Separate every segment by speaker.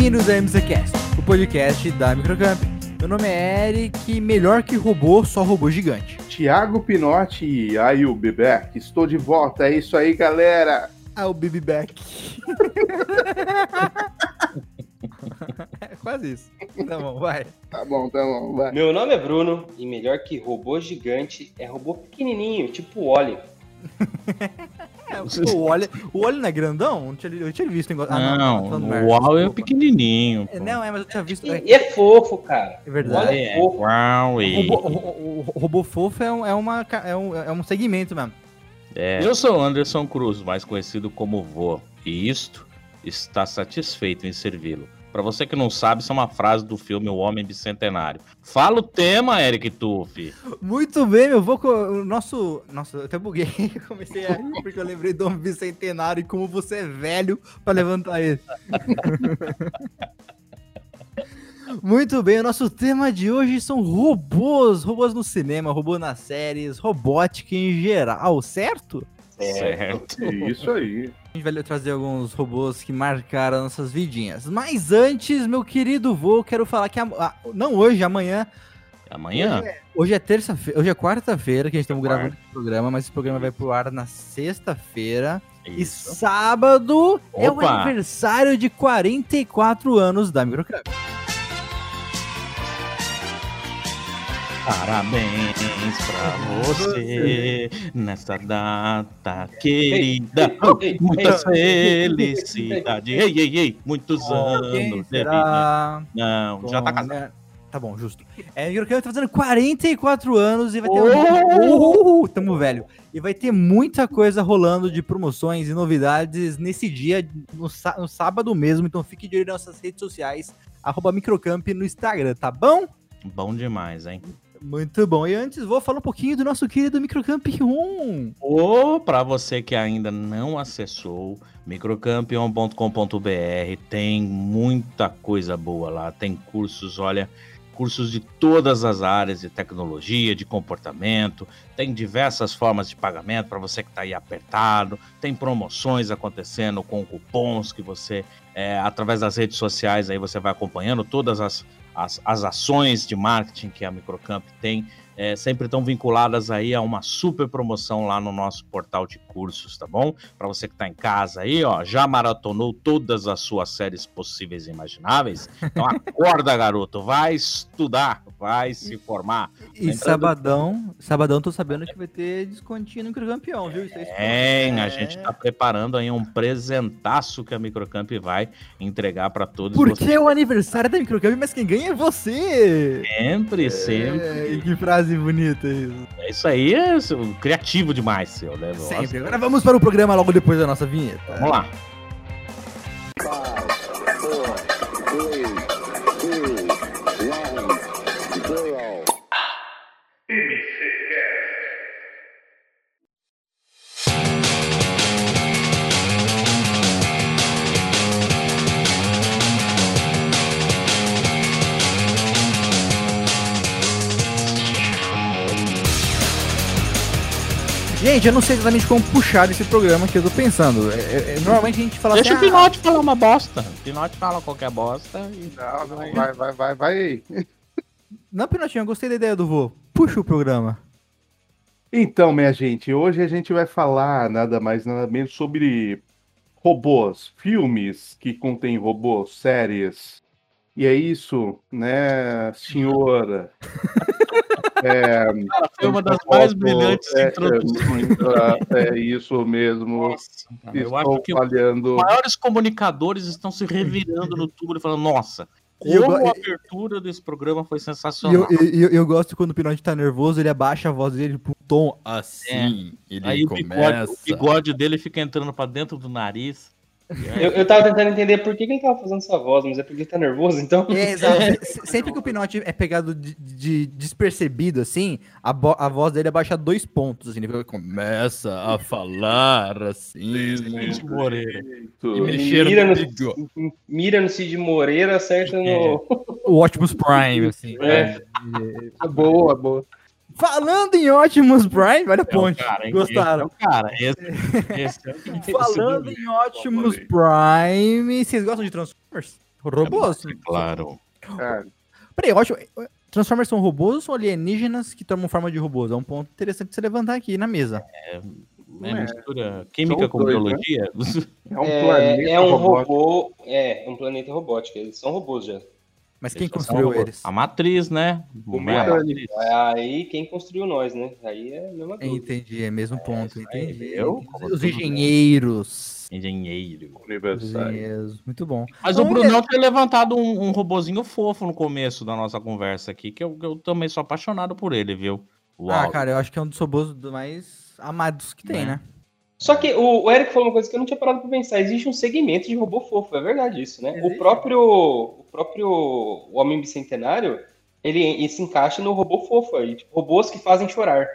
Speaker 1: Bem-vindos a MCCast, o podcast da Microcamp. Meu nome é Eric, melhor que robô, só robô gigante.
Speaker 2: Tiago Pinotti e aí o Bebeck, estou de volta, é isso aí galera!
Speaker 1: Ah, o Back. é quase isso. Tá bom, vai.
Speaker 2: Tá bom, tá bom, vai.
Speaker 3: Meu nome é Bruno e melhor que robô gigante é robô pequenininho, tipo o Oli.
Speaker 1: É, o Wally, o Wally não é grandão? Eu tinha, eu tinha visto negócio.
Speaker 4: Não,
Speaker 1: Ah, não, tá falando
Speaker 4: o
Speaker 1: merda,
Speaker 4: Wall é pequenininho.
Speaker 1: É,
Speaker 4: pô.
Speaker 1: Não, é, mas eu tinha visto. É,
Speaker 3: E é fofo, cara.
Speaker 1: é
Speaker 3: O
Speaker 1: verdade.
Speaker 3: Wally é
Speaker 4: É,
Speaker 3: fofo.
Speaker 1: O
Speaker 4: e-
Speaker 1: robô, o- o- o robô fofo é um, é, uma, é, um, é um segmento mesmo.
Speaker 4: É, Eu sou Anderson Cruz, mais conhecido como Vô, e isto está satisfeito em servi-lo. Pra você que não sabe, isso é uma frase do filme O Homem Bicentenário. Fala o tema, Eric Tuff.
Speaker 1: Muito bem, meu vou o nosso. Nossa, eu até buguei. Comecei a rir porque eu lembrei do homem bicentenário e como você é velho pra levantar ele. Muito bem, o nosso tema de hoje são robôs. Robôs no cinema, robô nas séries, robótica em geral, certo?
Speaker 4: Certo.
Speaker 2: Isso aí.
Speaker 1: A gente vai trazer alguns robôs que marcaram nossas vidinhas. Mas antes, meu querido vô, quero falar que. a- a- não hoje, amanhã.
Speaker 4: Amanhã?
Speaker 1: Hoje é terça-feira, hoje é quarta-feira que a gente estamos
Speaker 4: Quarta.
Speaker 1: gravando esse programa, mas esse programa vai pro ar na sexta-feira. E sábado é o
Speaker 4: Opa.
Speaker 1: aniversário de 44 anos da Microcamp.
Speaker 4: Parabéns pra você nessa data querida.
Speaker 3: ei,
Speaker 4: Muitas
Speaker 3: ei,
Speaker 4: felicidades. Ei, ei, ei, muitos anos. Não, já tá casado.
Speaker 1: né? Tá bom, justo. É, a Microcamp tá fazendo 44 anos e vai ter...
Speaker 4: Oh!
Speaker 1: Uh, tamo velho. E vai ter muita coisa rolando de promoções e novidades nesse dia, no, no sábado mesmo. Então fique de olho nas nossas redes sociais, arroba Microcamp no Instagram, tá bom?
Speaker 4: Bom demais, hein?
Speaker 1: Muito bom. E antes, vou falar um pouquinho do nosso querido Microcamp 1.
Speaker 4: Ou para você que ainda não acessou, microcampion.com.br tem muita coisa boa lá. Tem cursos, olha, cursos de todas as áreas de tecnologia, de comportamento. Tem diversas formas de pagamento para você que está aí apertado. Tem promoções acontecendo com cupons que você, é, através das redes sociais, aí você vai acompanhando todas as, as, as ações de marketing que a Microcamp tem é, sempre estão vinculadas aí a uma super promoção lá no nosso portal de cursos, tá bom? Para você que está em casa aí, ó, já maratonou todas as suas séries possíveis e imagináveis? Então acorda, garoto, vai estudar, vai se formar.
Speaker 1: E
Speaker 4: Lembrando-
Speaker 1: sabadão, sabadão tô sabendo que vai ter descontinho no Microcampeão, viu? Isso aí
Speaker 4: Tem, a
Speaker 1: É.
Speaker 4: gente tá preparando aí um presentaço que a Microcamp vai entregar para todos
Speaker 1: Porque
Speaker 4: vocês.
Speaker 1: é o aniversário da Microcamp, mas quem ganha é você!
Speaker 4: Sempre, sempre.
Speaker 1: É, que frase bonita isso.
Speaker 4: É isso aí, é criativo demais, seu, né? Nossa.
Speaker 1: Sempre. Agora vamos para o programa logo depois da nossa vinheta.
Speaker 4: Vamos lá.
Speaker 1: Gente, eu não sei exatamente como puxar esse programa que eu tô pensando. É, é, é, normalmente a gente fala
Speaker 4: Deixa o
Speaker 1: assim. ah,
Speaker 4: Pinote falar uma bosta. O Pinote fala qualquer bosta e
Speaker 2: Não, não, vai, vai, vai, vai.
Speaker 1: Não, Pinotinho, eu gostei da ideia do vô. Puxa o programa.
Speaker 2: Então, minha gente, hoje a gente vai falar nada mais, nada menos sobre robôs, filmes que contêm robôs, séries. E é isso, né, senhora? É,
Speaker 4: foi uma das mais brilhantes
Speaker 2: é,
Speaker 4: introduções.
Speaker 2: É, é isso mesmo.
Speaker 4: Nossa, cara, eu acho que os maiores comunicadores estão se revirando no túmulo e falando, nossa,
Speaker 1: eu
Speaker 4: como a abertura desse programa foi
Speaker 1: E eu,
Speaker 4: sensacional.
Speaker 1: eu, eu, eu gosto quando o Pinote tá nervoso, ele abaixa a voz dele pro tom assim. Ele
Speaker 4: Aí o bigode, o bigode dele fica entrando pra dentro do nariz.
Speaker 3: Eu, eu tava tentando entender por que, que ele tava fazendo essa voz, mas é porque ele tá nervoso, então.
Speaker 1: É, exato. Se- Sempre que o Pinote é pegado de, de despercebido, assim, a, a voz dele abaixa dois pontos, assim, ele começa a falar assim.
Speaker 4: Cid Moreira.
Speaker 1: E
Speaker 3: Ele mira
Speaker 1: no
Speaker 3: no, mira no Cid Moreira, acerta no.
Speaker 1: O Optimus Prime, assim.
Speaker 3: É.
Speaker 2: Boa, boa.
Speaker 1: Falando em Optimus Prime, olha a
Speaker 4: É
Speaker 1: ponte.
Speaker 4: cara, hein?
Speaker 1: Gostaram?
Speaker 4: Esse é cara. Esse, esse é
Speaker 1: Falando em Optimus Prime, vocês gostam de Transformers? Robôs.
Speaker 4: É claro.
Speaker 2: Cara,
Speaker 1: Peraí, acho. Transformers são robôs ou alienígenas que tomam forma de robôs? É um ponto interessante de você levantar aqui na mesa.
Speaker 4: É,
Speaker 2: É.
Speaker 4: mistura química
Speaker 2: São
Speaker 4: com
Speaker 2: dois, né?
Speaker 4: biologia.
Speaker 2: é um
Speaker 3: É,
Speaker 2: planeta
Speaker 3: é um
Speaker 2: robótico.
Speaker 3: robô. É, é um planeta robótico. Eles são robôs já.
Speaker 1: Mas quem construiu eles?
Speaker 4: A matriz, né?
Speaker 3: O
Speaker 4: Não é matriz.
Speaker 3: Aí quem construiu nós, né? Aí é a mesma coisa.
Speaker 1: Entendi, é mesmo ponto.
Speaker 4: isso aí,
Speaker 1: Entendi.
Speaker 4: eu,
Speaker 1: Os engenheiros.
Speaker 4: Engenheiro.
Speaker 1: Engenheiros. Muito bom.
Speaker 4: Mas
Speaker 1: Então,
Speaker 4: o Brunão tem levantado um, um robozinho fofo no começo da nossa conversa aqui, que eu, eu também sou apaixonado por ele, viu?
Speaker 1: Ah,
Speaker 4: Alan.
Speaker 1: cara, eu acho que é um dos robôs mais amados que tem,
Speaker 4: Né?
Speaker 1: né?
Speaker 3: Só que o, o Eric falou uma coisa que eu não tinha parado pra pensar. Existe um segmento de robô fofo, é verdade isso, né?
Speaker 1: Existe.
Speaker 3: O próprio, o próprio Homem Bicentenário, ele, ele se encaixa no robô fofo aí. Tipo, robôs que fazem chorar.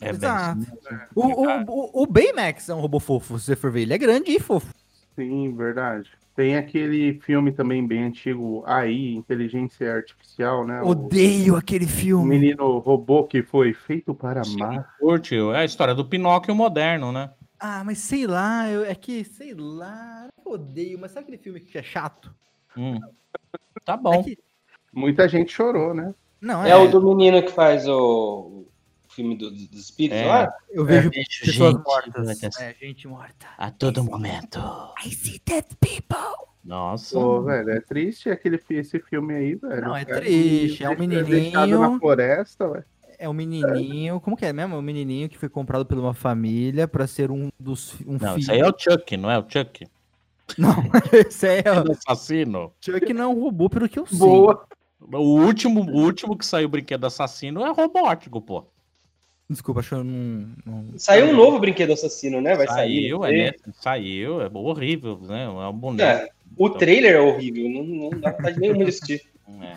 Speaker 4: É bem
Speaker 1: Exato.
Speaker 4: isso mesmo.
Speaker 1: O, o, o, o Baymax é um robô fofo, se você for ver. Ele é grande e fofo.
Speaker 2: Sim, verdade. Tem aquele filme também bem antigo, AI, Inteligência Artificial, né? O-
Speaker 1: Odeio aquele
Speaker 2: O
Speaker 1: filme.
Speaker 2: menino robô que foi feito para amar.
Speaker 4: Curte, é a história do Pinóquio moderno, né?
Speaker 1: Ah, mas sei lá, eu- é que, sei lá, eu odeio, mas sabe aquele filme que é chato?
Speaker 4: Hum. Tá
Speaker 1: É
Speaker 4: bom.
Speaker 1: que-
Speaker 2: Muita gente chorou, né?
Speaker 1: não,
Speaker 3: É,
Speaker 1: é,
Speaker 3: o do menino que faz o, o filme do- do- dos espíritos
Speaker 4: É.
Speaker 3: lá?
Speaker 1: eu vejo
Speaker 4: É,
Speaker 1: pessoas
Speaker 4: gente,
Speaker 1: mortas. É, gente morta.
Speaker 4: A todo momento.
Speaker 1: I see dead people.
Speaker 4: Nossa.
Speaker 2: Pô, velho, é triste aquele, esse filme aí, velho.
Speaker 1: Não, é triste, é um
Speaker 2: deixa- deixado
Speaker 1: menininho.
Speaker 2: na floresta, velho.
Speaker 1: É um menininho, como que é mesmo? É um menininho que foi comprado por uma família pra ser um dos um
Speaker 4: Não,
Speaker 1: filho.
Speaker 4: isso aí é o Chuck, não é o Chuck?
Speaker 1: Não, esse é o
Speaker 4: O assassino.
Speaker 1: Chuck não é um robô pelo que eu sei.
Speaker 2: Boa.
Speaker 4: O último, o último que saiu o brinquedo assassino é robótico, pô.
Speaker 1: Desculpa, acho que eu não, não-
Speaker 3: Saiu um novo brinquedo assassino, né? Vai
Speaker 4: saiu,
Speaker 3: sair.
Speaker 4: é, né? Saiu, é horrível, né? É um boneco.
Speaker 3: É, o trailer é horrível, não, não dá vontade nenhuma de assistir.
Speaker 4: É.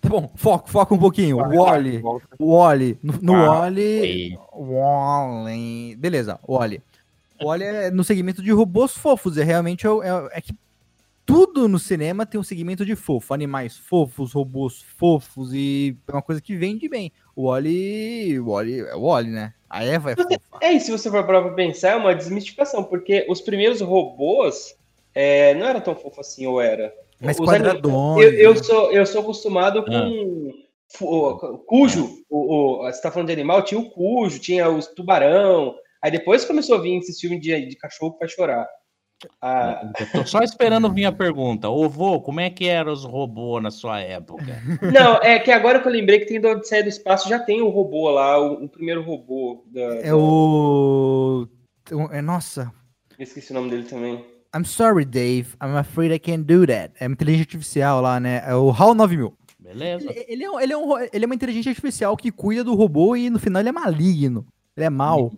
Speaker 1: Tá bom, foco, foca um pouquinho. O Wally. O Wally. No, no
Speaker 4: Ah,
Speaker 1: Wally. Wally. Beleza, o Wally. O Wally é no segmento de robôs fofos. É realmente é, é, é que tudo no cinema tem um segmento de fofo. Animais fofos, robôs fofos e é uma coisa que vende bem. O Wally. O Wally é o Wally, né? A Eva é fofa.
Speaker 3: É, e se você for pra pensar, é uma desmistificação, porque os primeiros robôs é, não era tão fofo assim, ou era?
Speaker 1: Mas quadradões.
Speaker 3: Eu, eu
Speaker 1: né?
Speaker 3: sou, eu sou acostumado com
Speaker 4: Ah.
Speaker 3: cujo. O, o- você tá falando de animal, tinha o cujo, tinha os tubarão. Aí depois começou a vir esses filmes de, de cachorro vai chorar. Ah,
Speaker 4: Eu tô só esperando vir a pergunta. Ô, vô, como é que eram os robôs na sua época?
Speaker 3: não, é que agora que eu lembrei que tem do Odisseia do Espaço, já tem o robô lá, o, o primeiro robô. Da,
Speaker 1: É o. É, nossa.
Speaker 3: Eu esqueci o nome dele também.
Speaker 1: I'm sorry, Dave. I'm afraid I can't do that. É uma inteligência artificial lá, né? É o HAL 9000.
Speaker 4: Beleza?
Speaker 1: Ele, ele é, um- ele, é um, ele é uma inteligência artificial que cuida do robô e no final ele é maligno. Ele é mal.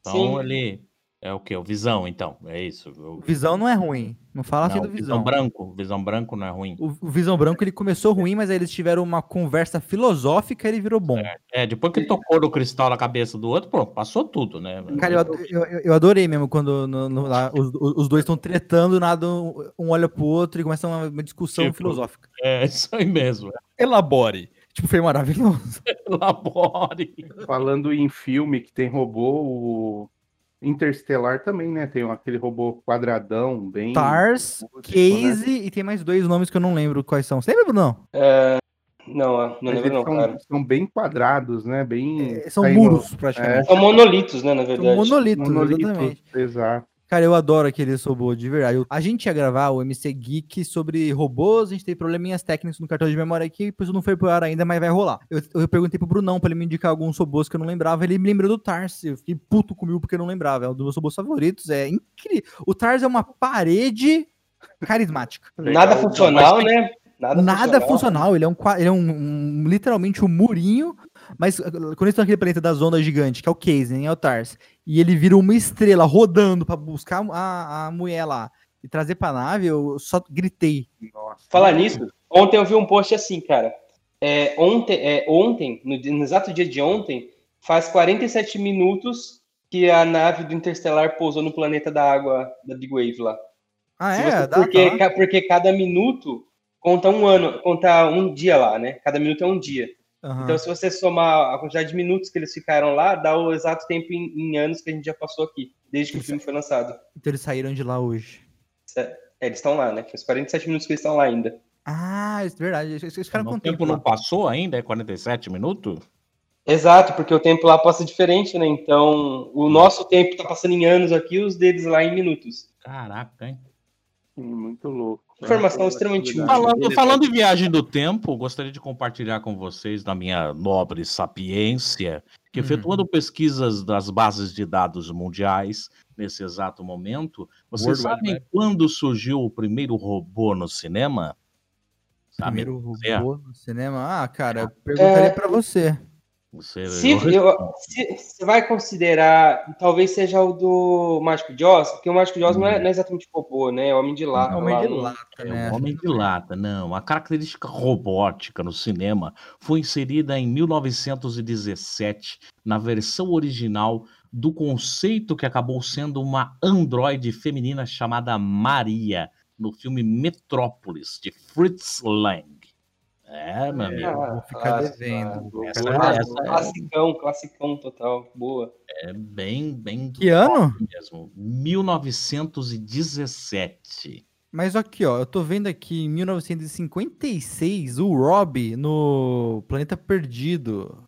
Speaker 4: Então
Speaker 3: Sim.
Speaker 4: ele é o quê? O Visão, então. É isso. O,
Speaker 1: Visão não é ruim. Não fala assim
Speaker 4: não,
Speaker 1: do
Speaker 4: o
Speaker 1: Visão.
Speaker 4: branco. Visão branco não é ruim.
Speaker 1: O, o Visão Branco ele começou ruim, mas aí eles tiveram uma conversa filosófica e ele virou bom.
Speaker 4: É, depois que tocou o cristal na cabeça do outro, pô, passou tudo, né?
Speaker 1: Cara, eu, eu, eu- adorei mesmo quando no- no- lá, os, os dois estão tretando, nada, um um olha pro outro e começa uma, uma discussão
Speaker 4: Tipo,
Speaker 1: filosófica.
Speaker 4: É isso aí mesmo.
Speaker 1: Elabore. Tipo, foi maravilhoso.
Speaker 4: Elabore.
Speaker 2: Falando em filme que tem robô, o Interstellar também, né? Tem aquele robô quadradão, bem.
Speaker 1: Tars,
Speaker 2: músico, né?
Speaker 1: Case e tem mais dois nomes que eu não lembro quais são. Você lembra, Bruno?
Speaker 3: Não, não
Speaker 2: Mas
Speaker 3: lembro não,
Speaker 2: são,
Speaker 3: cara.
Speaker 2: são bem quadrados, né? Bem.
Speaker 1: É, são
Speaker 2: caindo-
Speaker 1: muros, praticamente.
Speaker 3: São monolitos, né, na
Speaker 1: São
Speaker 3: verdade.
Speaker 1: monolitos,
Speaker 2: monolitos,
Speaker 1: exatamente.
Speaker 2: Exato.
Speaker 1: Cara, eu adoro aquele robô, de verdade. Eu- A gente ia gravar o MC Geek sobre robôs, a gente tem probleminhas técnicos no cartão de memória aqui, por isso não foi pro ar ainda, mas vai rolar. Eu, eu perguntei pro Brunão pra ele me indicar alguns robôs que eu não lembrava, ele me lembrou do Tars. Eu fiquei puto comigo porque eu não lembrava. É um dos meus robôs favoritos, é incrível. O Tars é uma parede carismática.
Speaker 3: Nada funcional, né? Nada,
Speaker 1: Nada funcional, ele é um, ele é um, um- literalmente um murinho, mas uh, quando eles estão naquele planeta das ondas gigante, que é o Case, nem é o Tars, e ele vira uma estrela rodando pra buscar a, a mulher lá e trazer pra nave, eu só gritei.
Speaker 2: Nossa.
Speaker 3: Falar nisso, ontem eu vi um post assim, cara. É, ontem, é, ontem no, no exato dia de ontem, faz 47 minutos que a nave do Interstellar pousou no planeta da água da Big Wave lá.
Speaker 1: Ah,
Speaker 3: Se
Speaker 1: é?
Speaker 3: você-
Speaker 1: Dá,
Speaker 3: porque,
Speaker 1: tá.
Speaker 3: porque cada minuto conta um ano, conta um dia lá, né? Cada minuto é um dia.
Speaker 1: Aham.
Speaker 3: Então, se você somar a quantidade de minutos que eles ficaram lá, dá o exato tempo em, em anos que a gente já passou aqui, desde que o
Speaker 1: Isso.
Speaker 3: filme foi lançado.
Speaker 1: Então eles saíram de lá hoje.
Speaker 3: É, eles estão lá, né? Faz 47 minutos que eles estão lá ainda.
Speaker 1: Ah, isso é verdade. Esse, esse cara
Speaker 4: o tempo não passou ainda? É 47 minutos?
Speaker 3: Exato, porque o tempo lá passa diferente, né? Então, o nosso tempo tá passando em anos aqui, os deles lá em minutos.
Speaker 4: Caraca, hein?
Speaker 2: Hum, Muito louco.
Speaker 3: Informação extremamente útil.
Speaker 4: Falando, falando em viagem do tempo, gostaria de compartilhar com vocês, na minha nobre sapiência, que
Speaker 1: Uhum.
Speaker 4: efetuando pesquisas das bases de dados mundiais nesse exato momento, vocês
Speaker 1: World
Speaker 4: sabem
Speaker 1: Web.
Speaker 4: quando surgiu o primeiro robô no cinema? Sabe?
Speaker 1: Primeiro robô no cinema? Ah, cara, eu perguntaria
Speaker 3: É.
Speaker 1: pra você.
Speaker 4: Você,
Speaker 3: Se,
Speaker 4: eu
Speaker 3: se- você vai considerar, talvez seja o do Mágico de Oz, porque o Mágico de Oz não, é, não é exatamente robô, né? É Homem de Lata.
Speaker 1: Homem
Speaker 3: lá
Speaker 1: de
Speaker 3: no-
Speaker 1: lata,
Speaker 4: É
Speaker 1: né?
Speaker 4: o Homem de Lata, não. A característica robótica no cinema foi inserida em 1917, na versão original do conceito que acabou sendo uma androide feminina chamada Maria, no filme Metrópolis, de Fritz Lang. É, meu amigo.
Speaker 1: Eu vou ficar
Speaker 3: Ah,
Speaker 1: devendo.
Speaker 4: Essa,
Speaker 3: Ah,
Speaker 4: essa é,
Speaker 3: classicão, classicão total. Boa.
Speaker 4: é bem, bem
Speaker 1: Que ano?
Speaker 4: mesmo. 1917.
Speaker 1: Mas aqui, ó, eu tô vendo aqui em 1956 o Rob no Planeta Perdido.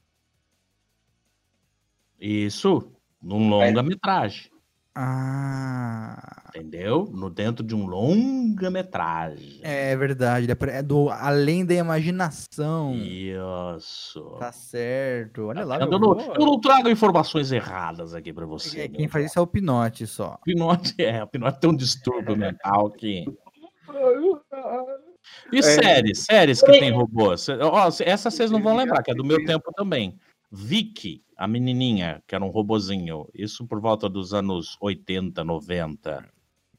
Speaker 4: Isso, num longa-metragem.
Speaker 1: Ah,
Speaker 4: Entendeu? No dentro de um longa-metragem.
Speaker 1: é verdade. ele É do Além da Imaginação.
Speaker 4: Isso.
Speaker 1: Tá certo. Olha lá,
Speaker 4: Eu não, eu não trago informações erradas aqui pra você.
Speaker 1: É, Quem faz isso é o Pinote só.
Speaker 4: O Pinote é, o Pinote tem um distúrbio mental que. E
Speaker 2: É.
Speaker 4: séries, séries que tem robôs. Essa vocês não vão lembrar, que é do meu tempo também. Vicky, a menininha, que era um robozinho. Isso por volta dos anos 80, 90.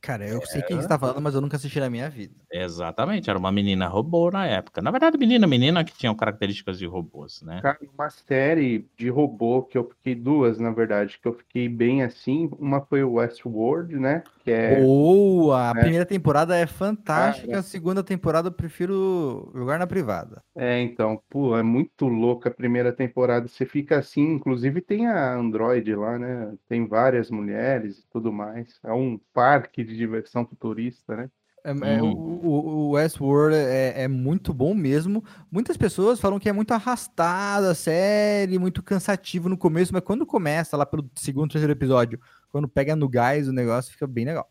Speaker 1: Cara, eu sei quem você tá falando, mas eu nunca assisti na minha vida.
Speaker 4: Exatamente, era uma menina robô na época. Na verdade, menina, menina que tinham características de robôs, né?
Speaker 2: Cara, uma série de robô que eu fiquei duas, na verdade, que eu fiquei bem assim. Uma foi o Westworld, né? Que é
Speaker 1: Boa! A
Speaker 2: É.
Speaker 1: primeira temporada é fantástica,
Speaker 2: Cara.
Speaker 1: a segunda temporada eu prefiro jogar na privada.
Speaker 2: É, então, pô, é muito louca a primeira temporada. Você fica assim, inclusive tem a Android lá, né? Tem várias mulheres e tudo mais. É um parque de diversão futurista, né?
Speaker 1: É, é, o, o- Westworld é, é muito bom mesmo. Muitas pessoas falam que é muito arrastado a série, muito cansativo no começo, mas quando começa lá pelo segundo, terceiro episódio, quando pega no gás o negócio, fica bem legal.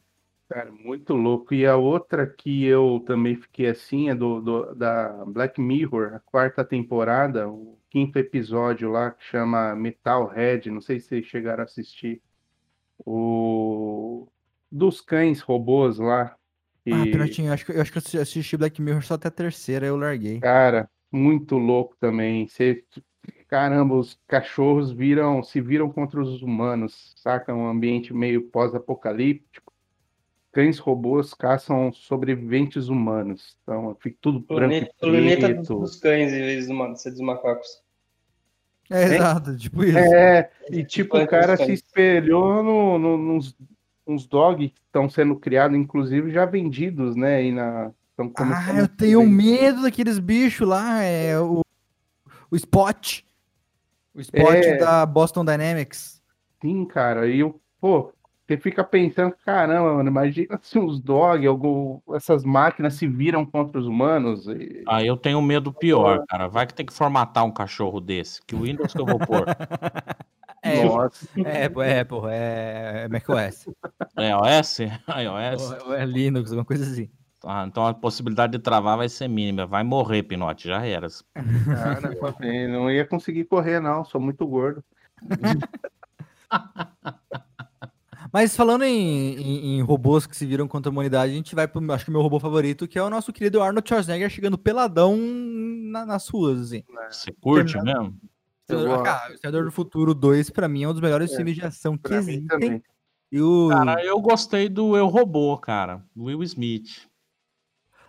Speaker 2: Cara, muito louco. E a outra que eu também fiquei assim é do, do- da Black Mirror, a quarta temporada, o quinto episódio lá, que chama Metalhead. Não sei se vocês chegaram a assistir. O dos cães robôs lá. que-
Speaker 1: Ah, Pinotinho, eu acho, que, eu acho que eu assisti- Black Mirror só até a terceira, eu larguei.
Speaker 2: Cara, muito louco também. Você, caramba, os cachorros viram, se viram contra os humanos, saca? Um ambiente meio pós-apocalíptico. Cães robôs caçam sobreviventes humanos. Então, fica tudo branco
Speaker 3: Planeta,
Speaker 2: e
Speaker 3: planeta dos,
Speaker 2: preto.
Speaker 3: dos cães em vez do dos macacos.
Speaker 1: É, exato, tipo isso.
Speaker 2: É, e tipo, o
Speaker 3: Planeta
Speaker 2: cara se espelhou no, no, nos uns dogs que estão sendo criados, inclusive já vendidos, né? Aí na, estão começando
Speaker 1: Ah, eu tenho medo daqueles bichos lá, é o, o Spot. O Spot
Speaker 2: É.
Speaker 1: da Boston Dynamics.
Speaker 2: Sim, cara, e eu, pô, você fica pensando, caramba, mano, imagina se os dog, algum, essas máquinas se viram contra os humanos. e-
Speaker 4: Ah, eu tenho medo pior, cara. Vai que tem que formatar um cachorro desse. Que Windows que eu vou pôr?
Speaker 1: É,
Speaker 2: Nossa,
Speaker 1: é, pô, é, porra, é macOS.
Speaker 4: É OS? iOS?
Speaker 1: Ou é Linux, alguma coisa assim.
Speaker 4: Ah, então a possibilidade de travar vai ser mínima. Vai morrer, Pinote, já era.
Speaker 2: cara, eu não ia conseguir correr, não, sou muito gordo.
Speaker 1: Mas falando em, em- em robôs que se viram contra a humanidade, a gente vai pro, acho que o meu robô favorito, que é o nosso querido Arnold Schwarzenegger chegando peladão na- nas ruas, assim.
Speaker 4: Você curte
Speaker 1: Terminado.
Speaker 4: mesmo?
Speaker 2: Eu
Speaker 1: cara, o Senador do Futuro 2, pra mim, é um dos melhores
Speaker 2: É,
Speaker 1: filmes de ação que existem.
Speaker 2: também.
Speaker 1: E o...
Speaker 4: Cara, eu gostei do Eu Robô, cara. Do Will Smith.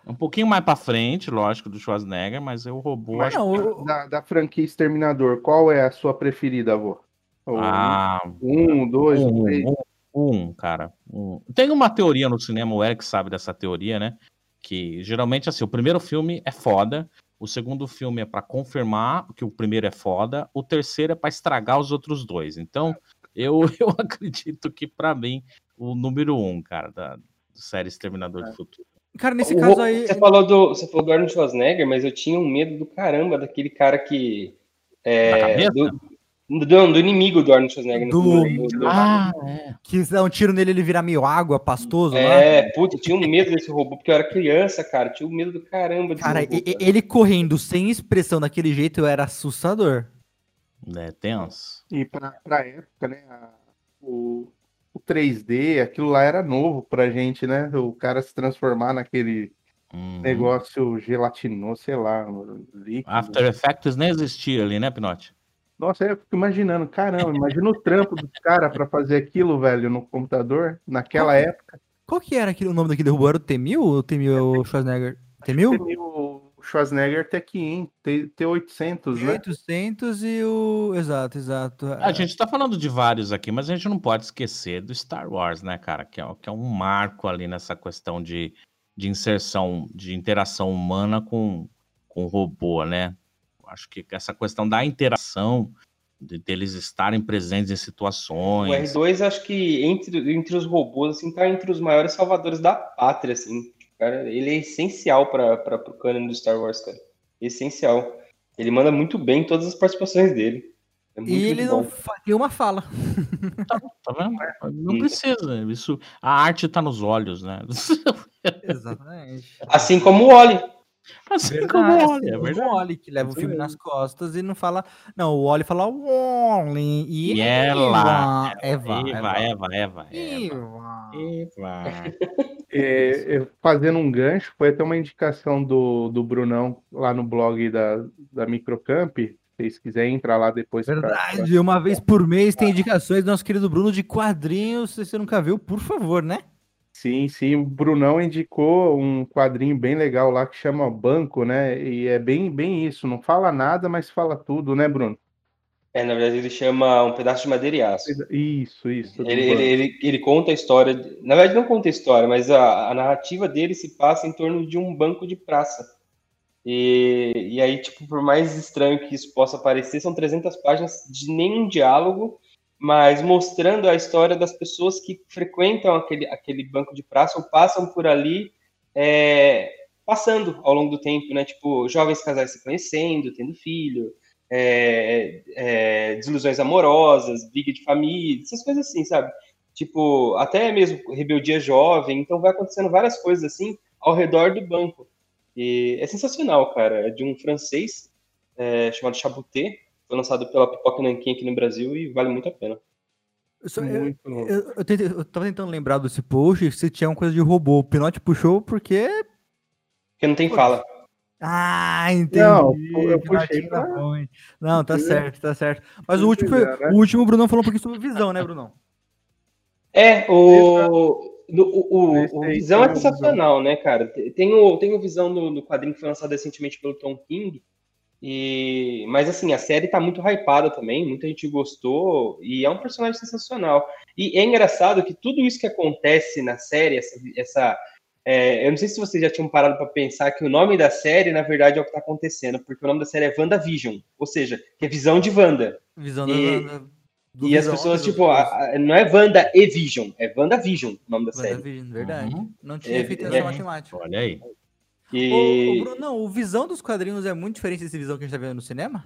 Speaker 4: Um pouquinho mais pra frente, lógico, do Schwarzenegger, mas Eu Robô.
Speaker 2: Mas
Speaker 1: não, o-
Speaker 2: da, da franquia Exterminador, qual é a sua preferida, avô? O
Speaker 4: Ah,
Speaker 2: um, dois,
Speaker 4: um,
Speaker 2: três?
Speaker 4: um, um, cara. um. Tem uma teoria no cinema, o Eric sabe dessa teoria, né? Que geralmente, assim, o primeiro filme é foda, o segundo filme é pra confirmar que o primeiro é foda, o terceiro é pra estragar os outros dois. Então, eu, eu acredito que pra mim, o número um, cara, da série Exterminador do Futuro.
Speaker 1: Cara, nesse
Speaker 3: O-
Speaker 1: caso aí.
Speaker 3: Você falou, do, você falou do Arnold Schwarzenegger, mas eu tinha um medo do caramba daquele cara que. É,
Speaker 4: Da cabeça?
Speaker 3: do, do, do inimigo do Arnold Schwarzenegger. no
Speaker 1: Do-
Speaker 3: filme, do-
Speaker 4: Ah, é.
Speaker 1: Que se dá um tiro nele ele vira meio água, pastoso lá.
Speaker 3: É, puta, eu tinha um medo desse robô, porque eu era criança, cara. eu Tinha um medo do caramba
Speaker 1: Cara,
Speaker 3: robô.
Speaker 1: e- ele correndo sem expressão daquele jeito era assustador.
Speaker 4: É tenso.
Speaker 2: E pra, pra época, né? a- o, o 3D, aquilo lá era novo pra gente, né? O cara se transformar naquele
Speaker 4: Uhum.
Speaker 2: negócio gelatinoso, sei lá, líquido.
Speaker 4: After Effects nem existia ali, né, Pinote?
Speaker 2: Nossa, eu fico imaginando, caramba, imagina o trampo dos caras pra fazer aquilo, velho, no computador, naquela época.
Speaker 1: Qual que era aquele, o nome daquele robô? Era o T-1000 ou o T-1000 é o Schwarzenegger? T-1000?
Speaker 2: Tem o Schwarzenegger T500, T- T800, né?
Speaker 1: 800 e o... Exato, exato.
Speaker 4: A gente tá falando de vários aqui, mas a gente não pode esquecer do Star Wars, né, cara? Que é, que é um marco ali nessa questão de, de inserção, de interação humana com, com robô, né? Acho que essa questão da interação, de, deles estarem presentes em
Speaker 3: O
Speaker 4: situações.
Speaker 3: R2, acho que entre, entre os robôs, assim, tá entre os maiores salvadores da pátria, assim. Cara, ele é essencial para o canon do Star Wars, cara. Essencial. Ele manda muito bem em todas as participações dele. É muito,
Speaker 1: E ele
Speaker 3: muito
Speaker 1: não
Speaker 3: bom.
Speaker 1: faria uma fala.
Speaker 4: Tá vendo? Não precisa. Isso, a arte tá nos olhos, né?
Speaker 1: Exatamente.
Speaker 3: Assim como o Oli.
Speaker 4: Assim como
Speaker 1: Verdade,
Speaker 4: olha, é
Speaker 1: assim,
Speaker 4: verdade.
Speaker 1: O Wally que leva o filme nas costas e não fala. Não, o Wally fala Wally e
Speaker 4: E ela,
Speaker 1: Eva,
Speaker 4: Eva, Eva, Eva, Eva.
Speaker 1: Eva.
Speaker 4: Eva.
Speaker 2: É, é, fazendo um gancho, foi até uma indicação do, do Brunão lá no blog da, da Microcamp. Se vocês quiserem entrar lá depois. pra-
Speaker 1: Verdade, uma vez por mês tem indicações do nosso querido Bruno de quadrinhos. Se você nunca viu, por favor, né?
Speaker 2: Sim, sim. O Brunão indicou um quadrinho bem legal lá que chama Banco, né? E é bem, bem isso. Não fala nada, mas fala tudo, né, Bruno?
Speaker 3: É, na verdade, ele chama Um Pedaço de Madeira e Aço.
Speaker 2: Isso, isso.
Speaker 3: Ele, ele, ele, ele conta a história. Na verdade, não conta a história, mas a, a narrativa dele se passa em torno de um banco de praça. E, e aí, tipo, por mais estranho que isso possa parecer, são 300 páginas de nenhum diálogo, mas mostrando a história das pessoas que frequentam aquele, aquele banco de praça ou passam por ali, é, passando ao longo do tempo, né? Tipo, jovens casais se conhecendo, tendo filho, é, é, desilusões amorosas, briga de família, essas coisas assim, sabe? Tipo, até mesmo rebeldia jovem, então vai acontecendo várias coisas assim ao redor do banco. E é sensacional, cara. É de um francês é, chamado Chabuté, foi lançado pela Pipoca Nanquim aqui no Brasil e vale muito a pena.
Speaker 1: Eu, só- eu,
Speaker 2: Muito.
Speaker 1: eu, eu tentei- eu tava tentando lembrar desse post se tinha uma coisa de robô. O Pinote puxou porque.
Speaker 3: Porque não tem
Speaker 1: Pô,
Speaker 3: fala.
Speaker 1: Ah, entendi.
Speaker 2: Não, eu puxei pra-.
Speaker 1: Não, tá certo, tá certo. Mas o último, foi,
Speaker 2: Entendeu, né?
Speaker 1: o último o Brunão falou um pouquinho sobre visão, né, Brunão?
Speaker 3: É, o, do- o, o,
Speaker 2: Esse
Speaker 3: o Visão é sensacional, né, cara? Tem o, tem o Visão no, no quadrinho que foi lançado recentemente pelo Tom King. E, mas assim, a série tá muito hypada também, muita gente gostou, e é um personagem sensacional. E é engraçado que tudo isso que acontece na série, essa, essa é, eu não sei se vocês já tinham parado para pensar que o nome da série, na verdade, é o que tá acontecendo, porque o nome da série é WandaVision, ou seja, que é visão de Wanda.
Speaker 1: Visão
Speaker 3: E-
Speaker 1: da, da- do
Speaker 3: e as
Speaker 1: Visão,
Speaker 3: pessoas,
Speaker 1: do-
Speaker 3: tipo, a- a- não é Wanda e Vision, é WandaVision o nome da série.
Speaker 1: WandaVision, verdade.
Speaker 4: Uhum.
Speaker 1: Não tinha
Speaker 3: É,
Speaker 1: feito
Speaker 3: é.
Speaker 1: essa matemática.
Speaker 4: Olha aí.
Speaker 3: E
Speaker 1: ô, Bruno, não, o Visão dos quadrinhos é muito diferente desse Visão que a gente tá vendo no cinema?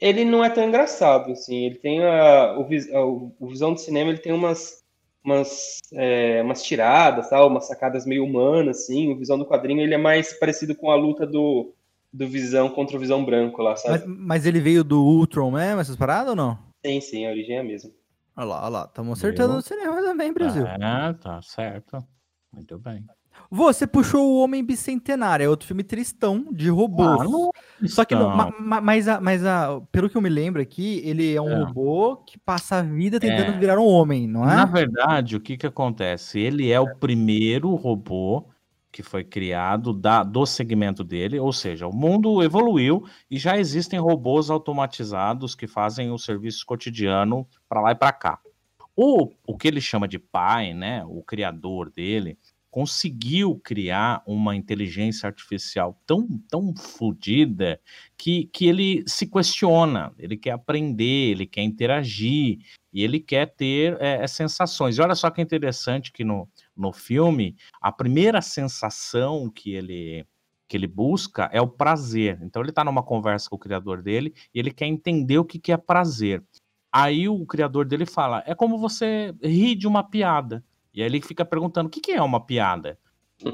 Speaker 3: ele não é tão engraçado, assim. Ele tem a, o, a- o, o Visão do cinema, ele tem umas, umas, é, umas tiradas, tal, umas sacadas meio humanas, assim. O Visão do quadrinho, ele é mais parecido com a luta do, do Visão contra o Visão Branco lá, sabe?
Speaker 1: Mas, mas ele veio do Ultron mesmo, essas paradas ou não?
Speaker 3: Sim, sim, a origem é a mesma.
Speaker 1: Olha lá, olha lá. Estamos acertando no cinema também, Brasil.
Speaker 4: Ah, tá certo. Muito bem.
Speaker 1: Você puxou o Homem Bicentenário, é outro filme tristão de robôs.
Speaker 4: Ah, não
Speaker 1: Só que, não, ma- ma- mas, a, mas a, pelo que eu me lembro aqui, ele é um
Speaker 4: É.
Speaker 1: robô que passa a vida tentando
Speaker 4: É.
Speaker 1: virar um homem, não
Speaker 4: Na
Speaker 1: é?
Speaker 4: verdade, o que que acontece? Ele é o primeiro robô que foi criado da, do segmento dele, ou seja, o mundo evoluiu e já existem robôs automatizados que fazem o serviço cotidiano para lá e para cá. O, o que ele chama de pai, né, o criador dele, conseguiu criar uma inteligência artificial tão, tão fodida que, que ele se questiona, ele quer aprender, ele quer interagir, e ele quer ter é, sensações. E olha só que interessante que no, no filme, a primeira sensação que ele que ele busca é o prazer. Então ele está numa conversa com o criador dele e ele quer entender o que, que é prazer. Aí o criador dele fala: é como você rir de uma piada. E aí ele fica perguntando: o que, que é uma piada?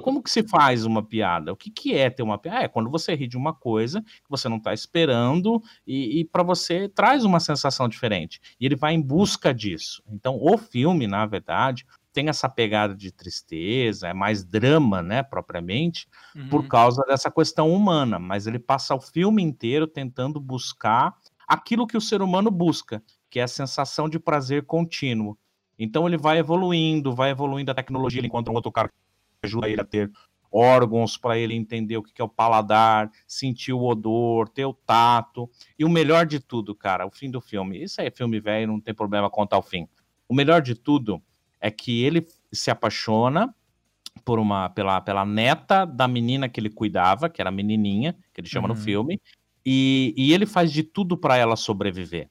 Speaker 4: Como que se faz uma piada? O que, que é ter uma piada? É quando você ri de uma coisa que você não está esperando e, e para você traz uma sensação diferente. E ele vai em busca disso. Então, o filme, na verdade, tem essa pegada de tristeza, é mais drama, né, propriamente, uhum. por causa dessa questão humana. Mas ele passa o filme inteiro tentando buscar aquilo que o ser humano busca, que é a sensação de prazer contínuo. Então ele vai evoluindo, vai evoluindo a tecnologia, ele encontra um outro cara ajuda ele a ter órgãos para ele entender o que é o paladar, sentir o odor, ter o tato. E o melhor de tudo, cara, o fim do filme. Isso aí é filme velho, não tem problema contar o fim. O melhor de tudo é que ele se apaixona por uma pela, pela neta da menina que ele cuidava, que era a menininha, que ele chama uhum. no filme, e, e ele faz de tudo para ela sobreviver.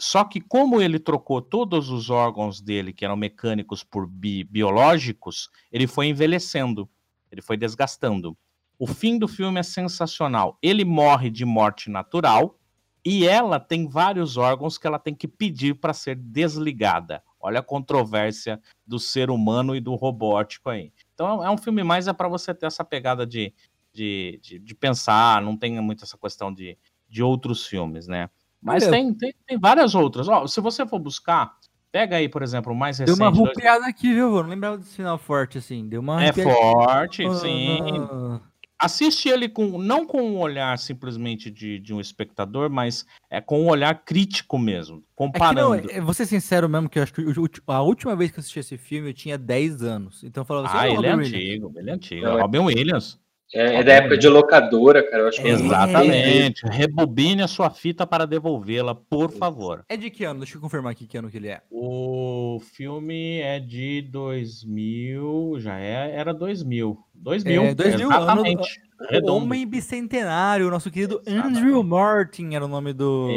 Speaker 4: Só que como ele trocou todos os órgãos dele, que eram mecânicos, por bi biológicos, ele foi envelhecendo, ele foi desgastando. O fim do filme é sensacional. Ele morre de morte natural e ela tem vários órgãos que ela tem que pedir para ser desligada. Olha a controvérsia do ser humano e do robótico aí. Então é um filme mais é para você ter essa pegada de, de, de, de, pensar, não tem muito essa questão de, de outros filmes, né? Mas tem, tem, tem, várias outras. Ó, se você for buscar, pega aí, por exemplo, o mais recente.
Speaker 1: Deu uma rupiada dois... aqui, viu? Não lembrava desse final forte, assim. Deu uma
Speaker 4: é forte, ah, sim. Assiste ele com não com um olhar simplesmente de, de um espectador, mas é com um olhar crítico mesmo, comparando. É
Speaker 1: que não, é, vou ser sincero mesmo, que eu acho que a última vez que eu assisti esse filme eu tinha 10 anos. Então eu falava
Speaker 4: assim, ah, ele é antigo, ele é antigo. Não, Robin Williams.
Speaker 3: É, é, da época de locadora, cara. Eu acho
Speaker 4: que é. Exatamente. Rebobine a sua fita para devolvê-la, por favor.
Speaker 1: É de que ano? Deixa eu confirmar aqui que ano que ele é.
Speaker 4: O filme é de 2000, já é, era 2000. 2000, é, 2000
Speaker 1: exatamente. Ano, o Homem Bicentenário, nosso querido exatamente. Andrew Martin era o nome do,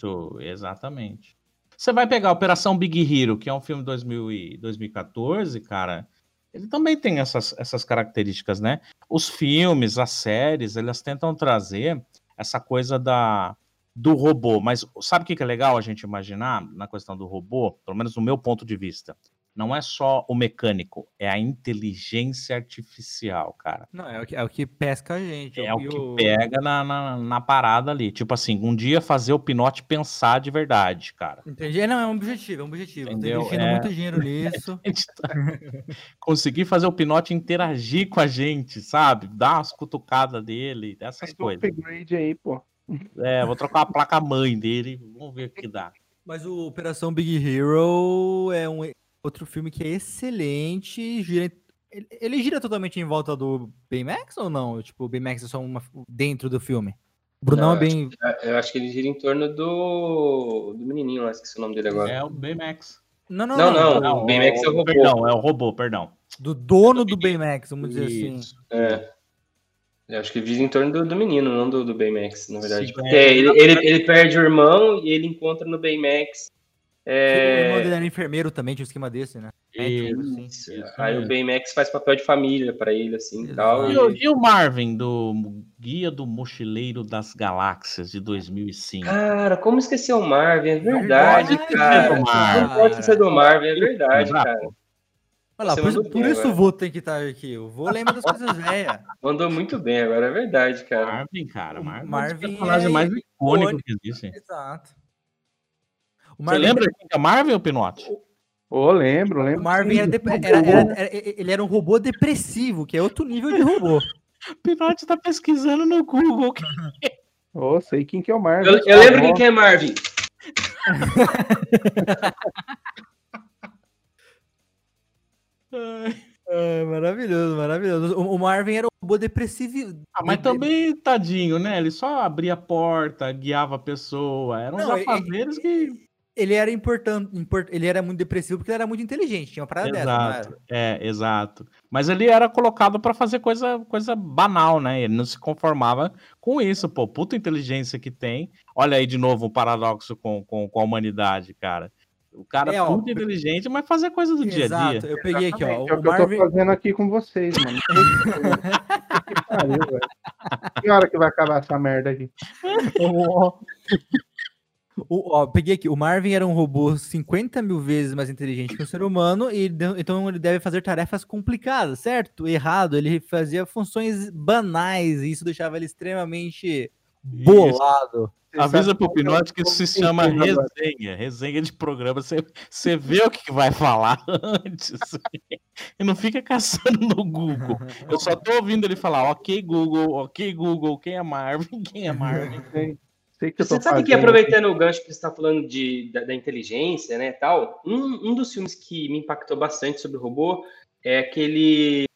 Speaker 4: do Exatamente. Você vai pegar a Operação Big Hero, que é um filme de 2000 e 2014, cara ele também tem essas, essas características, né? Os filmes, as séries, elas tentam trazer essa coisa da, do robô. Mas sabe o que é legal a gente imaginar na questão do robô? Pelo menos no meu ponto de vista não é só o mecânico, é a inteligência artificial, cara.
Speaker 1: Não, é o que, é o que pesca a gente.
Speaker 4: É, o que o... pega na, na, na, parada ali. Tipo assim, um dia fazer o Pinote pensar de verdade, cara.
Speaker 1: Entendi. É, não, é um objetivo, é um objetivo. Entendeu? Tô investindo é... muito dinheiro nisso.
Speaker 4: tá... Conseguir fazer o Pinote interagir com a gente, sabe? Dar umas cutucadas dele, dessas coisas. Um upgrade aí, pô. É, vou trocar a placa mãe dele, vamos ver o que dá.
Speaker 1: Mas o Operação Big Hero é um Outro filme que é excelente, gira, ele, ele, gira totalmente em volta do Baymax ou não? Tipo, o Baymax é só uma dentro do filme?
Speaker 3: O Brunão é bem. Acho, eu acho que ele gira em torno do, do menininho lá, esqueci o nome dele agora.
Speaker 4: É o Baymax.
Speaker 3: Não, não, não. não, não o Baymax é o robô.
Speaker 4: Perdão, é o robô, perdão.
Speaker 1: Do dono do Baymax, vamos dizer assim. Isso. assim.
Speaker 3: É. Eu acho que gira em torno do, do menino, não do, do Baymax, na verdade. Sim, Porque é. ele, ele, ele perde o irmão e ele encontra no Baymax
Speaker 1: é... O irmão dele era enfermeiro também, tinha um esquema desse, né?
Speaker 3: Isso, assim. Aí o Baymax faz papel de família para ele, assim,
Speaker 4: tal. E, o, e o Marvin, do Guia do Mochileiro das Galáxias, de 2005?
Speaker 3: Cara, como esquecer o Marvin? É verdade, verdade cara. Não pode esquecer do Marvin, é verdade, Exato. cara.
Speaker 1: Olha lá, por, por isso o vô tem que estar aqui. O vô lembra das coisas velhas.
Speaker 3: Mandou muito bem, agora é verdade, cara.
Speaker 4: Marvin, cara. Marvin, Marvin é o personagem é mais icônico que existe. Exato. Marvin... Você lembra da Marvel, Pinote?
Speaker 2: Ô, oh, lembro, lembro.
Speaker 1: O Marvin era, de... era, era, era, ele era um robô depressivo, que é outro nível de robô.
Speaker 4: Pinote tá pesquisando no Google.
Speaker 2: Ô, oh, sei quem que é o Marvin.
Speaker 3: Eu, eu lembro quem que é Marvin.
Speaker 1: É, maravilhoso, maravilhoso. O, Marvin era um robô depressivo.
Speaker 4: Ah, mas também, tadinho, né? Ele só abria a porta, guiava a pessoa. Eram uns afazeres que
Speaker 1: ele era importante, import, ele era muito depressivo porque ele era muito inteligente, tinha uma parada
Speaker 4: exato, dessa, É, exato. Mas ele era colocado para fazer coisa, coisa banal, né? Ele não se conformava com isso, pô. Puta inteligência que tem. Olha aí de novo um paradoxo com, com, com a humanidade, cara. O cara
Speaker 1: É, ó,
Speaker 4: muito inteligente, mas fazer coisa do dia a
Speaker 1: Exato,
Speaker 4: dia.
Speaker 1: eu peguei aqui, ó.
Speaker 2: É o
Speaker 1: O
Speaker 2: que eu tô
Speaker 1: Marvin,
Speaker 2: fazendo aqui com vocês, mano. que pariu, velho. Que hora que vai acabar essa merda aqui?
Speaker 1: o, ó, peguei aqui. O Marvin era um robô 50 mil vezes mais inteligente que um ser humano, e então ele deve fazer tarefas complicadas, certo? Errado, ele fazia funções banais, e isso deixava ele extremamente bolado.
Speaker 2: Você
Speaker 4: Avisa pro
Speaker 2: é
Speaker 4: Pinote que isso se chama resenha. Resenha de programa. Você, você vê o que vai falar antes. E não fica caçando no Google. Eu só tô ouvindo ele falar, ok, Google, ok, Google, quem é Marvin, quem é Marvin.
Speaker 2: Sei, que eu tô
Speaker 3: Você sabe que
Speaker 2: fazendo.
Speaker 3: aproveitando o gancho que você está falando de, da, da inteligência, né, tal, um, um dos filmes que me impactou bastante sobre o robô é aquele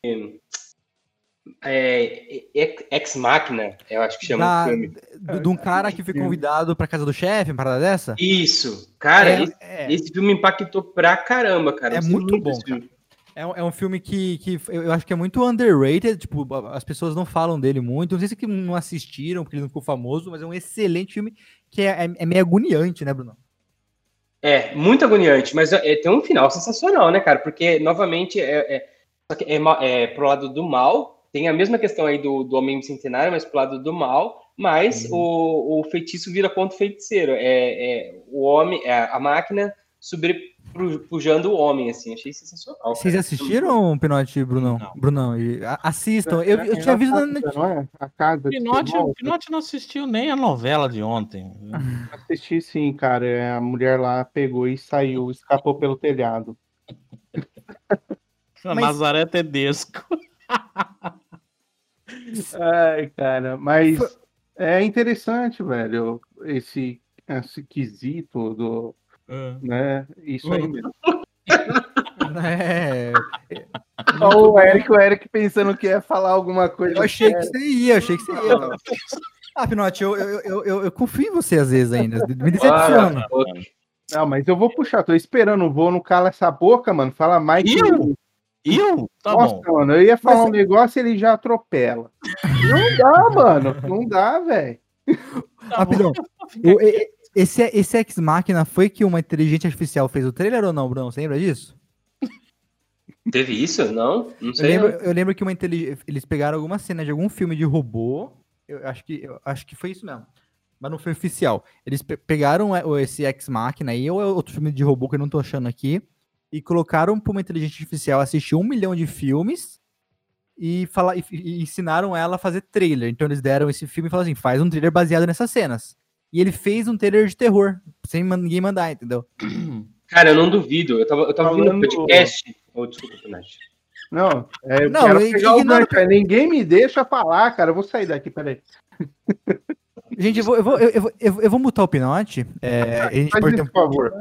Speaker 3: é, Ex- Ex Machina, eu acho que chama
Speaker 1: Da-
Speaker 3: o filme.
Speaker 1: de de um cara que foi convidado pra casa do chefe, uma parada dessa?
Speaker 3: Isso, cara,
Speaker 1: é,
Speaker 3: esse,
Speaker 1: é,
Speaker 3: esse filme me impactou pra caramba, cara.
Speaker 1: É
Speaker 3: gostei
Speaker 1: muito bom,
Speaker 3: filme.
Speaker 1: É um, é um filme que, que eu acho que é muito underrated, tipo, as pessoas não falam dele muito, não sei se que não assistiram, porque ele não ficou famoso, mas é um excelente filme que é, é, é meio agoniante, né, Bruno?
Speaker 3: É, muito agoniante, mas é, tem um final sensacional, né, cara? Porque, novamente, é, é, só que é, é pro lado do mal, tem a mesma questão aí do, do Homem Bicentenário, mas pro lado do mal, mas o, o feitiço vira contra o feiticeiro. É, é o homem, é a máquina sobrepujando o homem, assim. Achei sensacional.
Speaker 1: Vocês
Speaker 3: cara.
Speaker 1: assistiram, Pinote e Brunão?
Speaker 4: Não.
Speaker 1: Brunão, e, assistam. Eu, eu tinha visto na
Speaker 2: casa,
Speaker 1: Net-
Speaker 2: não é? A casa.
Speaker 4: Pinote,
Speaker 2: futebol.
Speaker 4: Pinote não assistiu nem a novela de ontem.
Speaker 2: Assisti sim, cara. É, A mulher lá pegou e saiu, escapou pelo telhado.
Speaker 4: A
Speaker 1: Mas-
Speaker 4: Nazaré Tedesco.
Speaker 2: Ai, cara, mas é interessante, velho, esse, esse quesito do, né? Isso aí mesmo.
Speaker 1: É,
Speaker 2: Ó, o Eric, o Eric pensando que ia falar alguma coisa.
Speaker 1: eu achei que você ia, achei que você ia. Ah, Pinote, eu, eu, eu, eu, eu confio em você às vezes ainda. Me decepciona.
Speaker 3: Ah,
Speaker 2: Não, mas eu vou puxar, tô esperando o voo, não cala essa boca, mano. Fala mais que
Speaker 4: Eu? Eu? Tá
Speaker 2: Nossa,
Speaker 4: bom.
Speaker 2: mano, eu ia falar
Speaker 1: Mas-
Speaker 2: um negócio ele já atropela. Não dá, mano. Não dá, velho.
Speaker 4: Tá
Speaker 1: Rapidão.
Speaker 4: bom.
Speaker 1: O- e- e- esse, esse Ex Machina foi que uma inteligência artificial fez o trailer ou não, Bruno? Você lembra disso?
Speaker 3: Teve isso? Não? Não
Speaker 1: Eu
Speaker 3: sei.
Speaker 1: lembro,
Speaker 3: não.
Speaker 1: eu lembro que uma eles pegaram alguma cena de algum filme de robô. Eu acho que, eu acho que foi isso mesmo. Mas não foi oficial. Eles pe- pegaram esse Ex Machina aí, ou é outro filme de robô que eu não tô achando aqui, e colocaram pra uma inteligência artificial assistir um milhão de filmes e, falar, e, e ensinaram ela a fazer trailer. Então eles deram esse filme e falaram assim: faz um trailer baseado nessas cenas. E ele fez um trailer de terror, sem ninguém mandar, entendeu?
Speaker 3: Cara, eu não duvido. Eu tava, eu tava ouvindo um
Speaker 2: Falando-
Speaker 3: podcast. Oh, desculpa, Nath.
Speaker 2: Não, é, eu
Speaker 1: Não,
Speaker 2: quero
Speaker 1: eu
Speaker 2: pegar o é, Ninguém me deixa falar, cara. Eu vou sair daqui, peraí.
Speaker 1: Gente, eu vou, eu vou, eu vou, eu vou, eu vou mutar o Pinote. É, a gente
Speaker 2: Faz
Speaker 1: pode ter um-
Speaker 2: favor.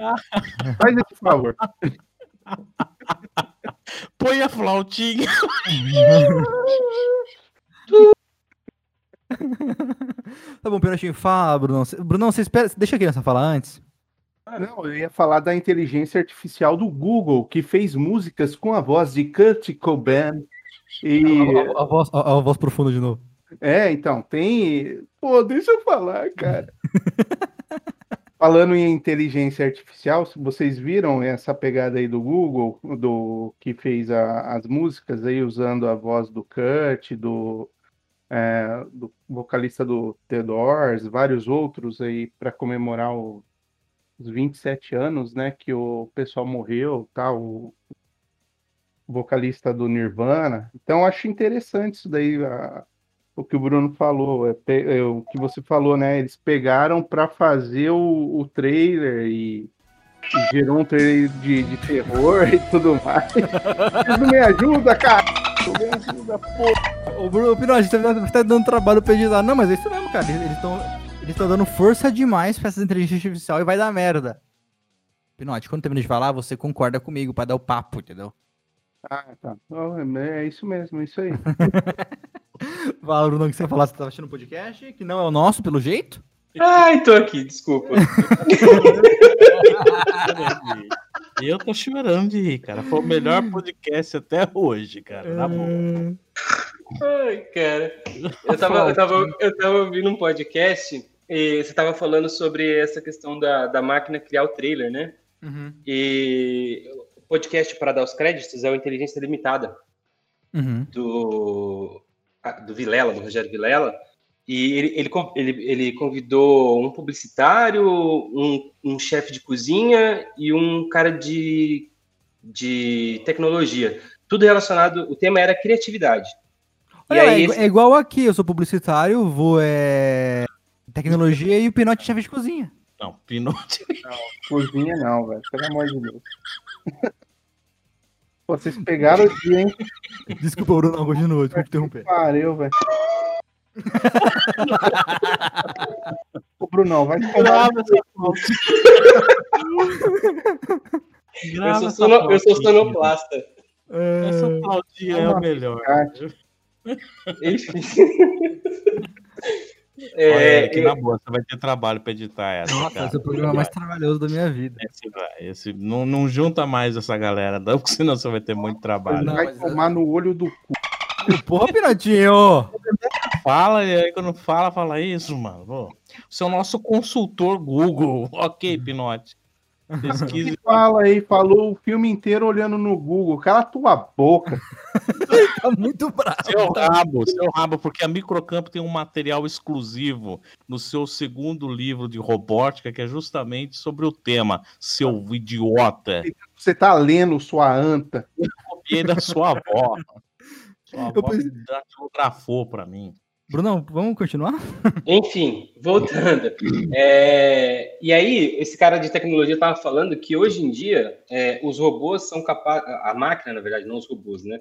Speaker 2: Faz esse favor.
Speaker 4: Põe a flautinha.
Speaker 1: Tá bom, Pinotinho, fala, Brunão. Brunão, você espera. Deixa a criança falar antes.
Speaker 2: Ah, não, eu ia falar da inteligência artificial do Google, que fez músicas com a voz de Kurt Cobain. E,
Speaker 1: A, a- a voz, a- a voz profunda de novo.
Speaker 2: é, então, tem. Pô, deixa eu falar, cara. Falando em inteligência artificial, se vocês viram essa pegada aí do Google, do que fez as músicas aí usando a voz do Kurt, do, é, do vocalista do The Doors, vários outros aí para comemorar o- os 27 anos, né, que o pessoal morreu, tá, o vocalista do Nirvana. Então acho interessante isso daí, a- o que o Bruno falou, é, é, o que você falou, né? Eles pegaram para fazer o, o trailer e, e gerou um trailer de, de terror e tudo mais. Não me ajudam, cara! Me ajuda, pô!
Speaker 1: Ô, Bruno, Pinote, você tá, você tá dando trabalho pra editar. Não, mas é isso mesmo, cara. Eles estão eles tão dando força demais pra essa inteligência artificial e vai dar merda. Pinote, quando termina de falar, você concorda comigo pra dar o papo, entendeu?
Speaker 2: Ah, tá. Ó, É isso mesmo, é isso aí.
Speaker 1: Fala, Bruno, que você falar, você tá assistindo um podcast, que não é o nosso, pelo jeito.
Speaker 3: Ai, tô aqui, desculpa.
Speaker 4: E eu tô chorando de rir, cara. Foi o melhor podcast até hoje, cara. Na boa.
Speaker 3: Ai, cara. Eu tava, eu, tava, eu tava ouvindo um podcast e você tava falando sobre essa questão da, da máquina criar o trailer, né? Uhum. E o podcast, para dar os créditos, é o Inteligência Limitada, uhum. do, do Vilela, do Rogério Vilela. E ele, ele, ele, ele convidou um publicitário, um, um chefe de cozinha e um cara de, de tecnologia. Tudo relacionado, o tema era criatividade.
Speaker 1: Olha, aí, é, esse... é, igual aqui, eu sou publicitário, vou é, tecnologia e o Pinote chefe de cozinha.
Speaker 4: Não, Pinote.
Speaker 2: Não, cozinha não, velho. Pelo amor de Deus. Vocês pegaram o dia, hein?
Speaker 1: Desculpa, Bruno, não, continua, desculpa interromper.
Speaker 2: Pariu, velho. Ô, Brunão, vai tomar.
Speaker 3: eu sou, sono, eu sou sonoplasta.
Speaker 4: Essa pautinha é o melhor.
Speaker 3: Enfim.
Speaker 4: É, Olha, que na boa, você vai ter trabalho para editar essa.
Speaker 1: Nossa, cara. esse é o programa mais trabalhoso da minha vida.
Speaker 4: Esse vai, esse, não, não junta mais essa galera, não, porque senão você vai ter muito trabalho. Não,
Speaker 2: vai tomar no olho do cu.
Speaker 1: Porra, Piratinho!
Speaker 4: Fala, e aí quando fala, fala isso, mano. Você é o nosso consultor Google. Ok, Pinote.
Speaker 2: Pesquise. Fala aí, falou o filme inteiro olhando no Google. Cala a tua boca.
Speaker 1: tá muito bravo.
Speaker 4: Seu rabo, seu rabo, porque a Microcampo tem um material exclusivo no seu segundo livro de robótica, que é justamente sobre o tema, seu idiota.
Speaker 2: Você tá lendo sua anta.
Speaker 4: Eu copiei da sua avó. Sua Eu pensei... datilografou pra mim.
Speaker 1: Brunão, vamos continuar?
Speaker 3: Enfim, voltando. É, e aí, esse cara de tecnologia estava falando que hoje em dia é, os robôs são capazes, a máquina, na verdade, não os robôs, né?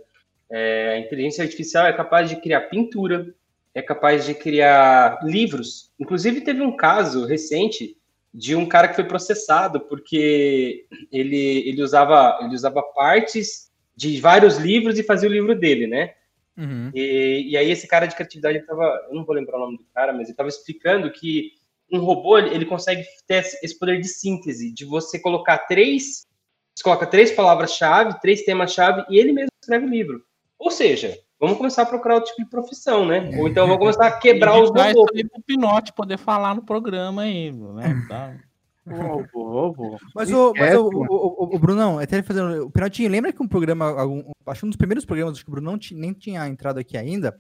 Speaker 3: É, a inteligência artificial é capaz de criar pintura, é capaz de criar livros. Inclusive, teve um caso recente de um cara que foi processado porque ele, ele, usava, ele usava partes de vários livros e fazia o livro dele, né? Uhum. E, e, aí esse cara de criatividade estava, eu não vou lembrar o nome do cara, mas ele estava explicando que um robô ele consegue ter esse poder de síntese, de você colocar três, você coloca três palavras-chave, três temas-chave e ele mesmo escreve o livro. Ou seja, vamos começar a procurar outro tipo de profissão, né? Ou então vamos começar a quebrar os robôs.
Speaker 4: para o Pinote poder falar no programa aí, né? Tá.
Speaker 1: Mas, o, mas o, o, o, Brunão, até fazendo. O Pinotinho, lembra que um programa, algum, acho que um dos primeiros programas que o Brunão nem tinha entrado aqui ainda.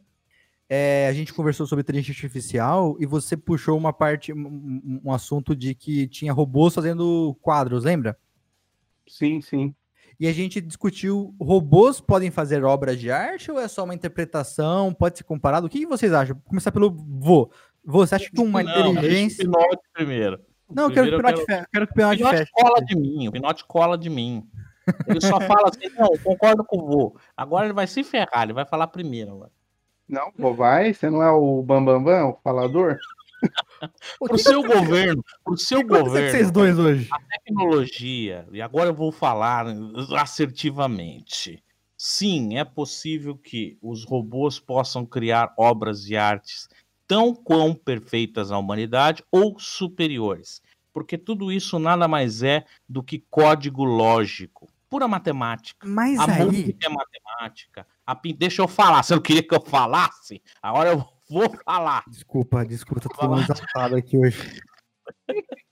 Speaker 1: É, a gente conversou sobre inteligência artificial e você puxou uma parte, um, um assunto de que tinha robôs fazendo quadros, lembra?
Speaker 2: Sim, sim.
Speaker 1: E a gente discutiu: robôs podem fazer obras de arte ou é só uma interpretação? Pode ser comparado? O que vocês acham? Vou começar pelo vô. Você acha que uma não, inteligência.
Speaker 4: primeiro.
Speaker 1: Não, eu quero que o Pinote feche. Quero que o Pinote feche.
Speaker 4: cola de mim, o Pinote cola de mim. Ele só fala assim, não, concordo com o vô. Agora ele vai se ferrar, ele vai falar primeiro. Agora.
Speaker 2: Não, vô, vai? Você não é o Bambambam, Bam, Bam, o falador?
Speaker 4: Pro seu governo, pro seu governo.
Speaker 1: Vocês dois hoje.
Speaker 4: A tecnologia, e agora eu vou falar assertivamente. Sim, é possível que os robôs possam criar obras de artes tão quão perfeitas à humanidade ou superiores. Porque tudo isso nada mais é do que código lógico, pura matemática.
Speaker 1: Mas
Speaker 4: a
Speaker 1: aí...
Speaker 4: música é matemática. A... Deixa eu falar. Você não queria que eu falasse? Agora eu vou falar.
Speaker 1: Desculpa, desculpa, tô todo exaltado aqui hoje.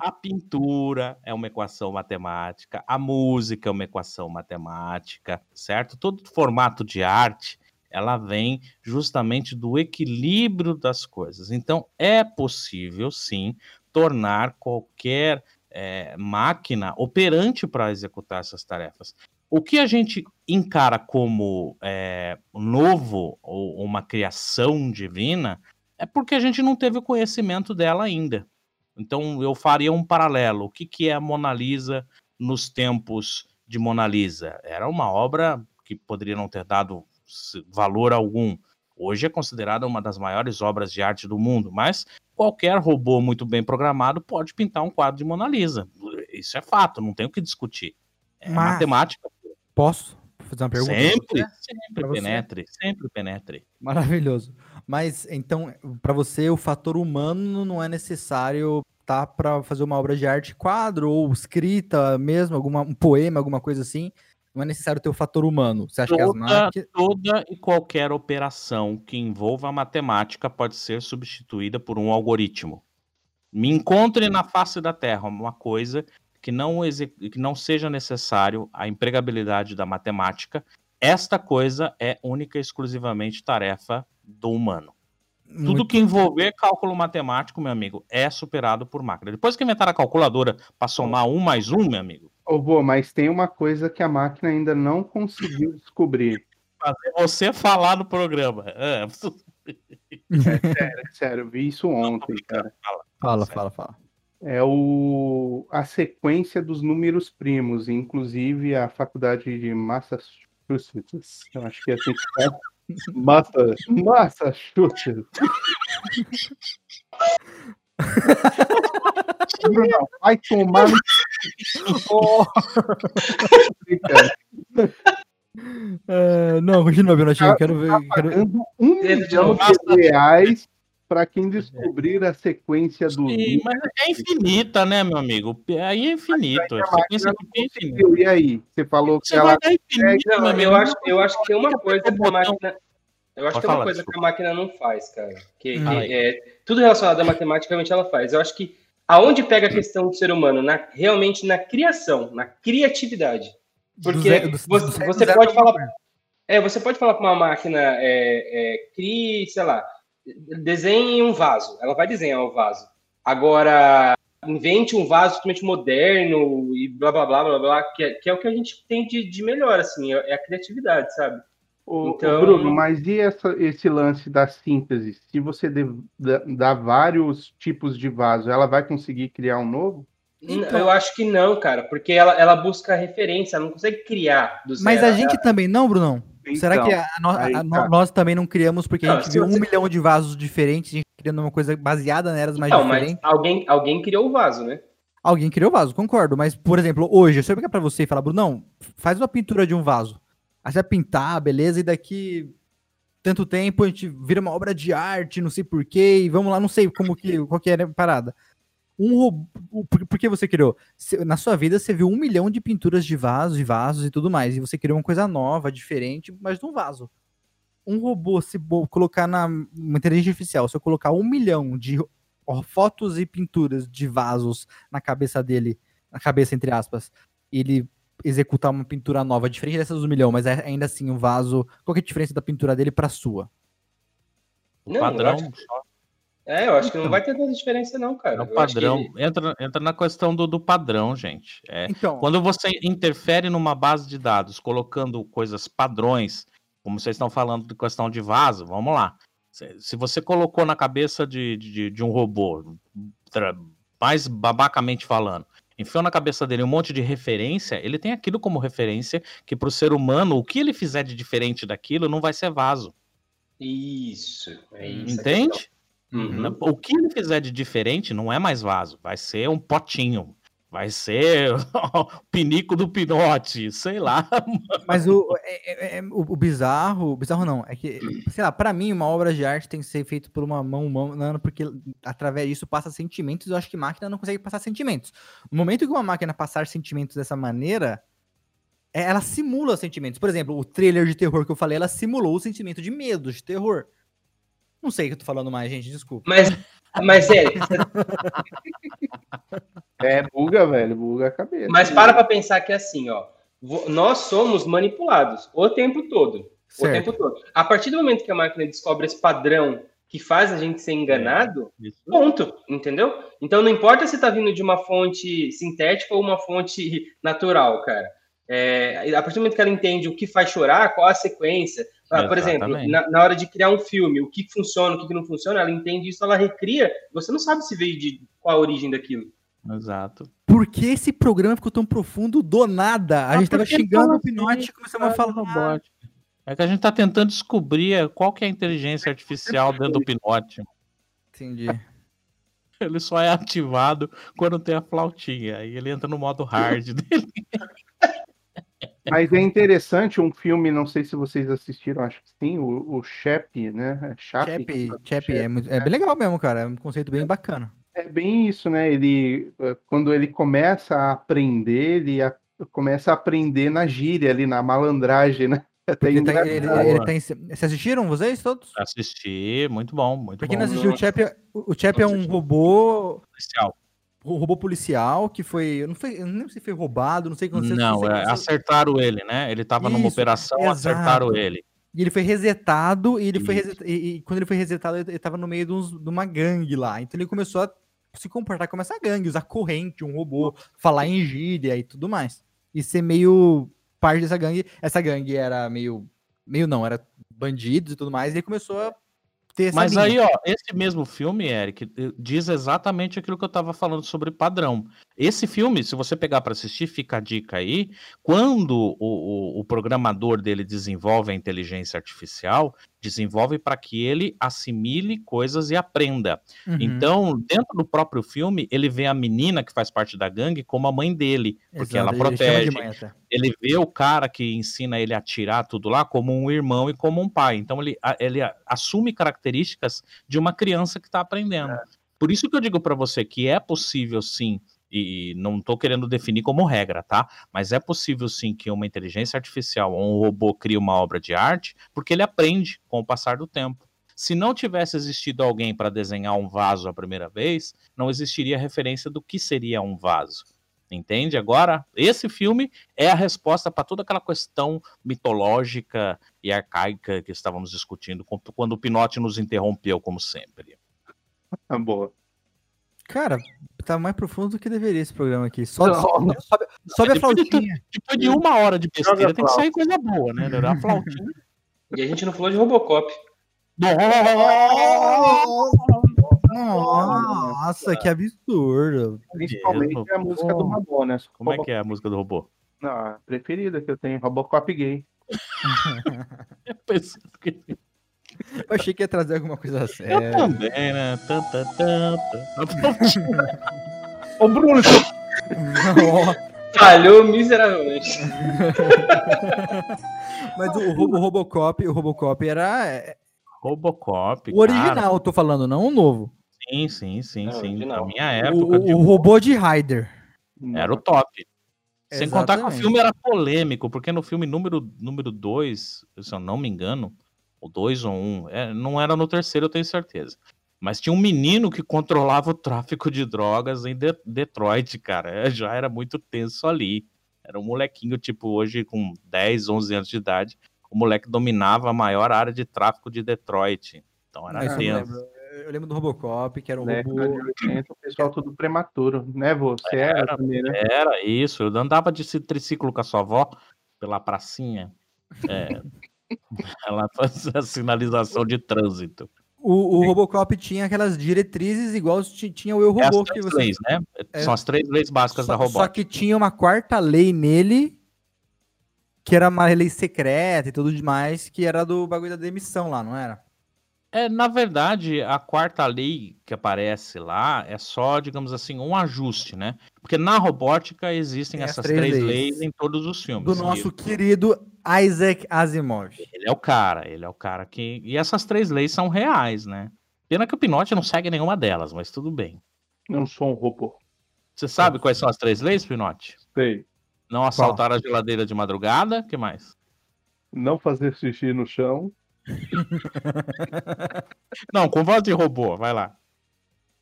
Speaker 4: A pintura é uma equação matemática, a música é uma equação matemática, certo? Todo formato de arte ela vem justamente do equilíbrio das coisas. Então, é possível, sim, tornar qualquer é, máquina operante para executar essas tarefas. O que a gente encara como é, novo ou uma criação divina é porque a gente não teve o conhecimento dela ainda. Então, eu faria um paralelo. O que, que é a Mona Lisa nos tempos de Mona Lisa? Era uma obra que poderia não ter dado valor algum. Hoje é considerada uma das maiores obras de arte do mundo, mas qualquer robô muito bem programado pode pintar um quadro de Mona Lisa. Isso é fato, não tem o que discutir. É mas, matemática.
Speaker 1: Posso fazer uma pergunta?
Speaker 4: Sempre, sempre penetre, sempre penetre.
Speaker 1: Maravilhoso. Mas então, para você, o fator humano não é necessário tá para fazer uma obra de arte quadro ou escrita mesmo, alguma, um poema, alguma coisa assim não é necessário ter o fator humano. Você acha
Speaker 4: toda,
Speaker 1: que as máquinas...
Speaker 4: toda e qualquer operação que envolva a matemática pode ser substituída por um algoritmo. Me encontre na face da Terra uma coisa que não, que não seja necessário a empregabilidade da matemática, esta coisa é única e exclusivamente tarefa do humano. Muito... Tudo que envolver cálculo matemático, meu amigo, é superado por máquina. Depois que inventaram a calculadora para somar um mais um, meu amigo.
Speaker 2: Ô, vô, mas tem uma coisa que a máquina ainda não conseguiu descobrir.
Speaker 4: Fazer você falar no programa. É,
Speaker 2: é sério, é sério, eu vi isso ontem, cara.
Speaker 1: Fala, fala, fala, fala.
Speaker 2: É o... a sequência dos números primos, inclusive a faculdade de Massachusetts, eu acho que é assim que fala Massa, massa, Não, vai tomar no. Oh.
Speaker 1: é, não, continua, Binotinho. Quero ver. Tá quero...
Speaker 2: Um milhão de reais para quem descobrir a sequência do.
Speaker 4: Sim, mas é infinita, né, meu amigo? Aí é infinito. A sequência
Speaker 2: é infinita. E aí? Você falou que Você ela.
Speaker 3: Infinito, não, eu, acho, eu acho que tem uma coisa que a máquina. Eu acho Pode que tem uma coisa desculpa. que a máquina não faz, cara. Que, que é, tudo relacionado à matemática, realmente ela faz. Eu acho que aonde pega a questão do ser humano? Na, realmente na criação, na criatividade. Porque do, você, você pode falar. É, você pode falar com uma máquina, é, é, crie, sei lá, desenhe um vaso. Ela vai desenhar o vaso. Agora, invente um vaso totalmente moderno e blá blá blá blá blá, que é, que é o que a gente tem de, de melhor, assim, é, é a criatividade, sabe?
Speaker 2: O, então... Bruno, mas e essa, esse lance da síntese? Se você dá vários tipos de vaso, ela vai conseguir criar um novo?
Speaker 3: Então... Eu acho que não, cara, porque ela, ela busca referência, ela não consegue criar
Speaker 1: do zero. Mas a gente também não, Brunão? Então, Será que a, a, a, tá. nós também não criamos porque não, a gente viu você... um milhão de vasos diferentes, a gente criando uma coisa baseada nelas mais não, diferentes?
Speaker 3: Mas alguém, alguém criou o vaso, né?
Speaker 1: Alguém criou o vaso, concordo. Mas, por exemplo, hoje, se eu pegar pra você e falar, Brunão, faz uma pintura de um vaso. Vai pintar, beleza, e daqui tanto tempo a gente vira uma obra de arte, não sei porquê, e vamos lá, não sei como que, qual que era a parada. Um robô, por que você criou? Na sua vida você viu um milhão de pinturas de vasos e vasos e tudo mais, e você criou uma coisa nova, diferente, mas de um vaso. Um robô, se colocar na uma inteligência artificial, se eu colocar um milhão de fotos e pinturas de vasos na cabeça dele, na cabeça entre aspas, ele executar uma pintura nova, diferente dessas do milhão, mas é ainda assim um vaso. Qual é a diferença da pintura dele para sua?
Speaker 3: Não, padrão. Eu que... É, eu acho que não então. vai ter tanta diferença, não, cara. É
Speaker 4: o padrão. Que... Entra, entra na questão do, do padrão, gente. É, então... Quando você interfere numa base de dados, colocando coisas padrões, como vocês estão falando de questão de vaso, vamos lá. Se você colocou na cabeça de, de, de um robô, mais babacamente falando, enfiou na cabeça dele um monte de referência, ele tem aquilo como referência que para o ser humano, o que ele fizer de diferente daquilo não vai ser vaso.
Speaker 3: Isso.
Speaker 4: É isso Entende? Uhum. O que ele fizer de diferente não é mais vaso, vai ser um potinho, Vai ser o pinico do pinote, sei lá.
Speaker 1: Mas o, é, é, é, o, o, bizarro, bizarro não, é que, sei lá, pra mim uma obra de arte tem que ser feita por uma mão humana, porque através disso passa sentimentos, eu acho que máquina não consegue passar sentimentos. No momento que uma máquina passar sentimentos dessa maneira, é, ela simula sentimentos. Por exemplo, o trailer de terror que eu falei, ela simulou o sentimento de medo, de terror. Não sei o que eu tô falando mais, gente, desculpa.
Speaker 3: Mas, mas é.
Speaker 2: é, buga, velho, buga a cabeça.
Speaker 3: Mas para pra pensar que é assim, ó. Nós somos manipulados o tempo todo. Certo. O tempo todo. A partir do momento que a máquina descobre esse padrão que faz a gente ser enganado, é, ponto, entendeu? Então não importa se tá vindo de uma fonte sintética ou uma fonte natural, cara. É, a partir do momento que ela entende o que faz chorar, qual a sequência, ah, por exemplo, na, na, hora de criar um filme, o que funciona, o que não funciona, ela entende isso, ela recria. Você não sabe se veio de qual a origem daquilo.
Speaker 4: Exato.
Speaker 1: Por que esse programa ficou tão profundo do nada? A ah, gente tava xingando o Pinote e começamos a falar. Robótico.
Speaker 4: É que a gente tá tentando descobrir qual que é a inteligência artificial dentro do Pinote.
Speaker 1: Entendi.
Speaker 4: Ele só é ativado quando tem a flautinha. Aí ele entra no modo hard dele.
Speaker 2: Mas é interessante um filme, não sei se vocês assistiram, acho que sim, o, o Shep, né?
Speaker 1: Chap, Chap, é, muito, é bem legal mesmo, cara. É um conceito bem bacana.
Speaker 2: É bem isso, né? Ele, eh, quando ele começa a aprender, ele a, começa a aprender na gíria ali, na malandragem, né?
Speaker 1: Até ele tá, ele, ele tá em... Vocês assistiram, vocês todos?
Speaker 4: Assisti, muito bom, muito
Speaker 1: pra quem bom. não assistiu, o Chap, o Chap é um robô... Especial robô policial que foi. Não, foi, eu não lembro se foi roubado, não sei quando
Speaker 4: Não,
Speaker 1: sei,
Speaker 4: é, acertaram ele, né? Ele tava numa
Speaker 1: Isso,
Speaker 4: operação,
Speaker 1: exato.
Speaker 4: acertaram ele.
Speaker 1: E ele foi resetado, e ele foi e, e quando ele foi resetado, ele, ele tava no meio de, uns- de uma gangue lá. Então ele começou a se comportar como essa gangue, usar corrente, um robô, falar em gíria e tudo mais. E ser meio parte dessa gangue. Essa gangue era meio. Meio não, era bandidos e tudo mais, e ele começou a ter
Speaker 4: Mas
Speaker 1: linha.
Speaker 4: aí, ó, esse mesmo filme, Eric, eh, diz exatamente aquilo que eu tava falando sobre padrão. Esse filme, se você pegar para assistir, fica a dica aí. Quando o, o- o programador dele desenvolve a inteligência artificial, desenvolve para que ele assimile coisas e aprenda.
Speaker 1: Uhum,
Speaker 4: Então, dentro do próprio filme, ele vê a menina que faz parte da gangue como a mãe dele, porque ela
Speaker 1: exato, ele de
Speaker 4: protege.
Speaker 1: até.
Speaker 4: Ele vê o cara que ensina ele a tirar tudo lá como um irmão e como um pai. Então ele, ele assume características de uma criança que está aprendendo. Por isso que eu digo para você que é possível sim, e não estou querendo definir como regra, tá? Mas é possível sim que uma inteligência artificial ou um robô crie uma obra de arte, porque ele aprende com o passar do tempo. Se não tivesse existido alguém para desenhar um vaso a primeira vez, não existiria referência do que seria um vaso. Entende? Agora, esse filme é a resposta para toda aquela questão mitológica e arcaica que estávamos discutindo quando o Pinote nos interrompeu, como sempre.
Speaker 2: Ah, boa.
Speaker 1: Cara, tá mais profundo do que deveria esse programa aqui. Sobe,
Speaker 2: Não.
Speaker 1: sobe, sobe, sobe a
Speaker 4: de
Speaker 1: flautinha.
Speaker 4: Depois de uma hora de besteira, tem que sair coisa boa, né? A flautinha.
Speaker 3: E a gente não falou de Robocop.
Speaker 1: Nossa, que absurdo.
Speaker 2: Principalmente a música do Madonna.
Speaker 4: Como é que é a música do robô?
Speaker 2: Não, a preferida que eu tenho, Robocop gay.
Speaker 4: Eu pensei que-
Speaker 1: Eu achei que ia trazer alguma coisa
Speaker 4: Eu
Speaker 1: séria.
Speaker 4: também, né? Tan, tan, tan, tan.
Speaker 2: Ô, Bruno,
Speaker 3: Falhou miseravelmente.
Speaker 1: Mas o, o Robocop, o Robocop era é,
Speaker 4: Robocop.
Speaker 1: o original, eu tô falando, não o novo.
Speaker 4: Cara. Sim, sim, sim,
Speaker 3: É,
Speaker 4: sim. Na minha
Speaker 1: O,
Speaker 4: época, de
Speaker 1: o robô de Ryder.
Speaker 4: Era o top. Sem contar que o
Speaker 1: Exatamente.
Speaker 4: filme era polêmico, porque no filme número 2, número dois, se eu não me engano, o 2 ou 1, um, é, não era no terceiro, eu tenho certeza. Mas tinha um menino que controlava o tráfico de drogas em De- Detroit, cara. É, já era muito tenso ali. Era um molequinho, tipo, hoje com 10, 11 anos de idade. O moleque dominava a maior área de tráfico de Detroit. Então era
Speaker 1: Mas eu,
Speaker 4: tenso.
Speaker 1: lembro. Eu lembro do Robocop, que era um
Speaker 2: Né,
Speaker 1: robô.
Speaker 2: década de 80, o pessoal tudo prematuro, né, você era,
Speaker 4: Era.
Speaker 2: também, né?
Speaker 4: Era isso, eu andava de ci- triciclo com a sua avó pela pracinha. É, ela fazia a sinalização de trânsito.
Speaker 1: O, o Robocop tinha aquelas diretrizes igual ti- tinha o Eu
Speaker 4: É as
Speaker 1: Robô. que
Speaker 4: três
Speaker 1: você...
Speaker 4: leis, né?
Speaker 1: É.
Speaker 4: São as três leis básicas
Speaker 1: só,
Speaker 4: da
Speaker 1: só
Speaker 4: robótica.
Speaker 1: que tinha uma quarta lei nele, que era uma lei secreta e tudo demais, que era do bagulho da demissão lá, não era?
Speaker 4: É, na verdade, a quarta lei que aparece lá é só, digamos assim, um ajuste, né? Porque na robótica existem
Speaker 1: Tem as
Speaker 4: essas
Speaker 1: três
Speaker 4: três,
Speaker 1: leis.
Speaker 4: leis. em todos os filmes.
Speaker 1: Do
Speaker 4: E
Speaker 1: nosso querido Isaac Asimov.
Speaker 4: Ele é o cara, ele é o cara que. E essas três leis são reais, né? Pena que o Pinote não segue nenhuma delas, mas tudo bem.
Speaker 2: Não sou um robô.
Speaker 4: Você sabe quais são as três leis, Pinote?
Speaker 2: Sei.
Speaker 4: Não assaltar a geladeira de madrugada, que mais?
Speaker 2: Não fazer xixi no chão.
Speaker 4: Não, com voz de robô, vai lá.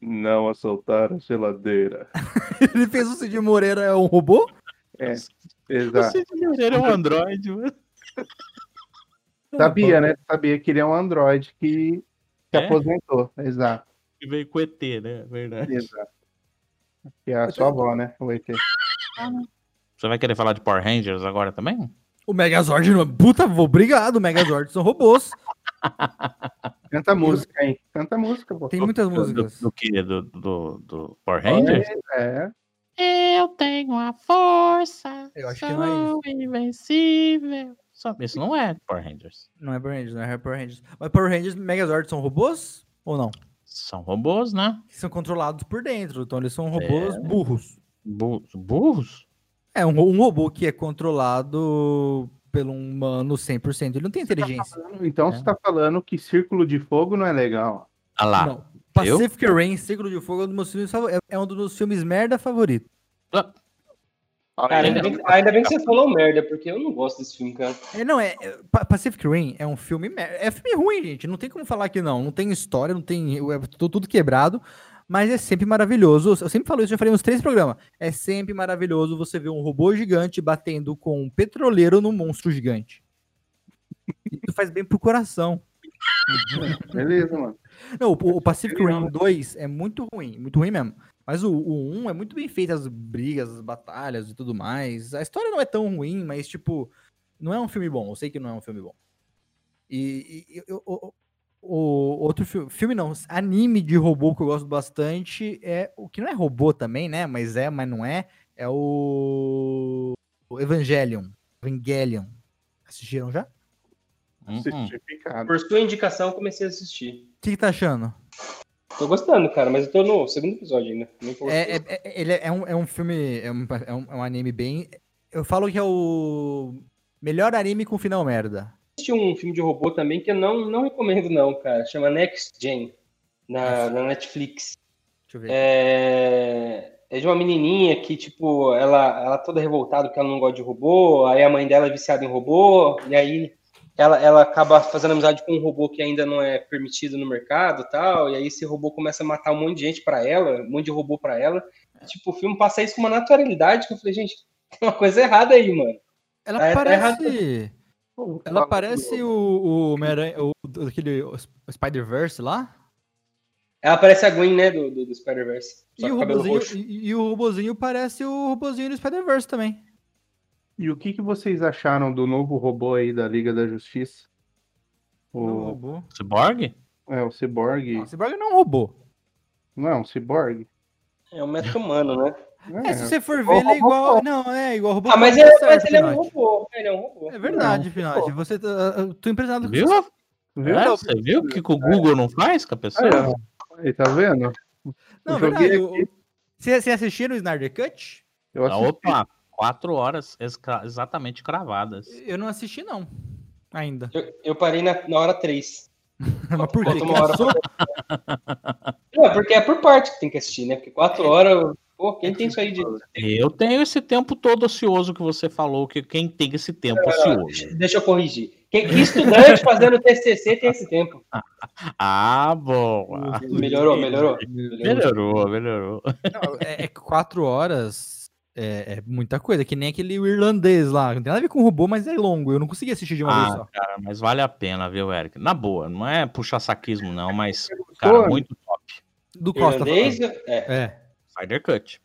Speaker 2: Não assaltar a geladeira.
Speaker 1: Ele fez o Cid Moreira é um robô?
Speaker 2: É, exato.
Speaker 4: Cid Moreira é um androide. mano.
Speaker 2: Sabia, né? Sabia que ele é um androide que se
Speaker 4: É?
Speaker 2: aposentou. Exato,
Speaker 4: Que veio com ET, né? Verdade.
Speaker 2: exato. Que é a sua avó, né? O ET.
Speaker 4: Você vai querer falar de Power Rangers agora também?
Speaker 1: O Megazord não é. Puta, obrigado. O Megazord são robôs.
Speaker 2: Canta música aí. Canta música, pô.
Speaker 1: Tem muitas
Speaker 4: Do,
Speaker 1: músicas.
Speaker 4: do que? Do, do, do Power Rangers?
Speaker 2: É,
Speaker 4: Eu tenho a força.
Speaker 1: Eu acho que não é
Speaker 4: sou invencível. Só- Isso não é Power Rangers.
Speaker 1: Não é Power Rangers, não é Power Rangers. Mas Power Rangers e Megazord são robôs ou não?
Speaker 4: São robôs, né?
Speaker 1: Que são controlados por dentro. Então eles são robôs
Speaker 4: É.
Speaker 1: burros.
Speaker 4: Bu- burros?
Speaker 1: É, um, um robô que é controlado pelo humano 100%. Ele não tem inteligência.
Speaker 2: Então
Speaker 4: É.
Speaker 2: você tá falando que Círculo de Fogo não é legal.
Speaker 4: Ah lá.
Speaker 1: Não. Pacific Rain, Círculo de Fogo é um dos meus filmes favoritos. É um dos meus filmes merda favorito.
Speaker 4: Ah,
Speaker 3: Cara, ainda bem, ainda bem que você falou merda, porque eu não gosto desse filme, cara.
Speaker 1: É, não, é, é- Pa- Pacific Rim é um filme. É filme ruim, gente. Não tem como falar que não. Não tem história, não tem. É tudo, tudo quebrado. Mas é sempre maravilhoso. Eu sempre falo isso, já falei nos três programas. É sempre maravilhoso você ver um robô gigante batendo com um petroleiro num monstro gigante. Isso faz bem pro coração.
Speaker 2: Beleza, mano.
Speaker 1: Não, o, o Pacific Rim 2 é muito ruim, muito ruim mesmo. Mas o, o 1 é muito bem feito, as brigas, as batalhas e tudo mais. A história não é tão ruim, mas, tipo, não é um filme bom. Eu sei que não é um filme bom. E, e- e- o, outro filme, filme não, anime de robô que eu gosto bastante é o que não é robô também, né? Mas é, mas não é. É o, o Evangelion. Evangelion. Assistiram já?
Speaker 4: Hum, hum.
Speaker 2: Certificado.
Speaker 3: Por sua indicação, eu comecei a assistir.
Speaker 1: O que, que tá achando?
Speaker 3: Tô gostando, cara, mas eu tô no segundo episódio ainda.
Speaker 1: É, é, é- ele é um, é um filme, é um, é, um, é um anime bem. Eu falo que é o melhor anime com final merda.
Speaker 3: assisti um filme de robô também que eu não, não recomendo, não, cara. Chama Next Gen, na, na Netflix.
Speaker 1: Deixa eu ver.
Speaker 3: É, é de uma menininha que, tipo, ela, ela toda revoltada porque ela não gosta de robô, aí a mãe dela é viciada em robô, e aí ela, ela acaba fazendo amizade com um robô que ainda não é permitido no mercado e tal, e aí esse robô começa a matar um monte de gente pra ela, um monte de robô pra ela. E, tipo, o filme passa isso com uma naturalidade que eu falei, gente, tem uma coisa errada aí, mano.
Speaker 1: Ela
Speaker 3: tá- tá
Speaker 1: parece. Ela parece o, o Homem-Aranha, o, aquele Spider-Verse lá.
Speaker 3: Ela parece a Gwen, né, do, do, do Spider-Verse.
Speaker 1: E e, e o robozinho parece o robozinho do Spider-Verse também.
Speaker 2: E o que, que vocês acharam do novo robô aí da Liga da Justiça?
Speaker 1: Não é
Speaker 2: O,
Speaker 1: robô.
Speaker 4: Cyborg?
Speaker 2: é, o Cyborg.
Speaker 1: Não, Cyborg não é um robô.
Speaker 2: Não é um Cyborg?
Speaker 3: É um metro humano, né?
Speaker 1: É, se você for ver,
Speaker 2: igual
Speaker 1: ele é igual.
Speaker 2: Robocop.
Speaker 1: Não, é igual robô.
Speaker 3: Ah, mas, é,
Speaker 1: certo,
Speaker 3: mas ele é um robô. Ele é um robô.
Speaker 1: É verdade, Pinote. Você tá, eu tô impressionado com
Speaker 4: Viu?
Speaker 1: isso.
Speaker 2: Viu?
Speaker 4: É, você viu o que, o Google não faz com a pessoa?
Speaker 2: Aí, tá vendo?
Speaker 1: Não, verdade.
Speaker 2: aqui.
Speaker 1: o- Você, você assistiu no Snyder Cut?
Speaker 2: Eu
Speaker 4: Ah,
Speaker 2: assisti.
Speaker 4: Opa, quatro horas exatamente cravadas.
Speaker 1: Eu não assisti, não. Ainda.
Speaker 3: Eu, eu parei na, na hora 3.
Speaker 1: Mas por quê?
Speaker 3: Uma hora
Speaker 1: Cansou?
Speaker 3: Não, porque é por parte que tem que assistir, né? Porque 4 horas. Pô, quem tem isso aí de.
Speaker 4: Eu tenho esse tempo todo ocioso que você falou, que quem tem esse tempo ocioso.
Speaker 3: Deixa eu corrigir. Quem, que estudante fazendo TCC tem esse tempo.
Speaker 4: Ah, boa.
Speaker 3: Melhorou, melhorou.
Speaker 4: Melhorou, melhorou.
Speaker 1: Não, é, é quatro horas é, é muita coisa. Que nem aquele irlandês lá. Não tem nada a ver com robô, mas é longo. Eu não consegui assistir de uma vez
Speaker 4: Ah,
Speaker 1: só.
Speaker 4: cara, mas vale a pena, viu, Eric? Na boa, não é puxar saquismo, não, mas, cara, muito top.
Speaker 1: Do Costa.
Speaker 3: Irlandês,
Speaker 1: falando.
Speaker 3: é.
Speaker 1: É.
Speaker 4: Spider Cut.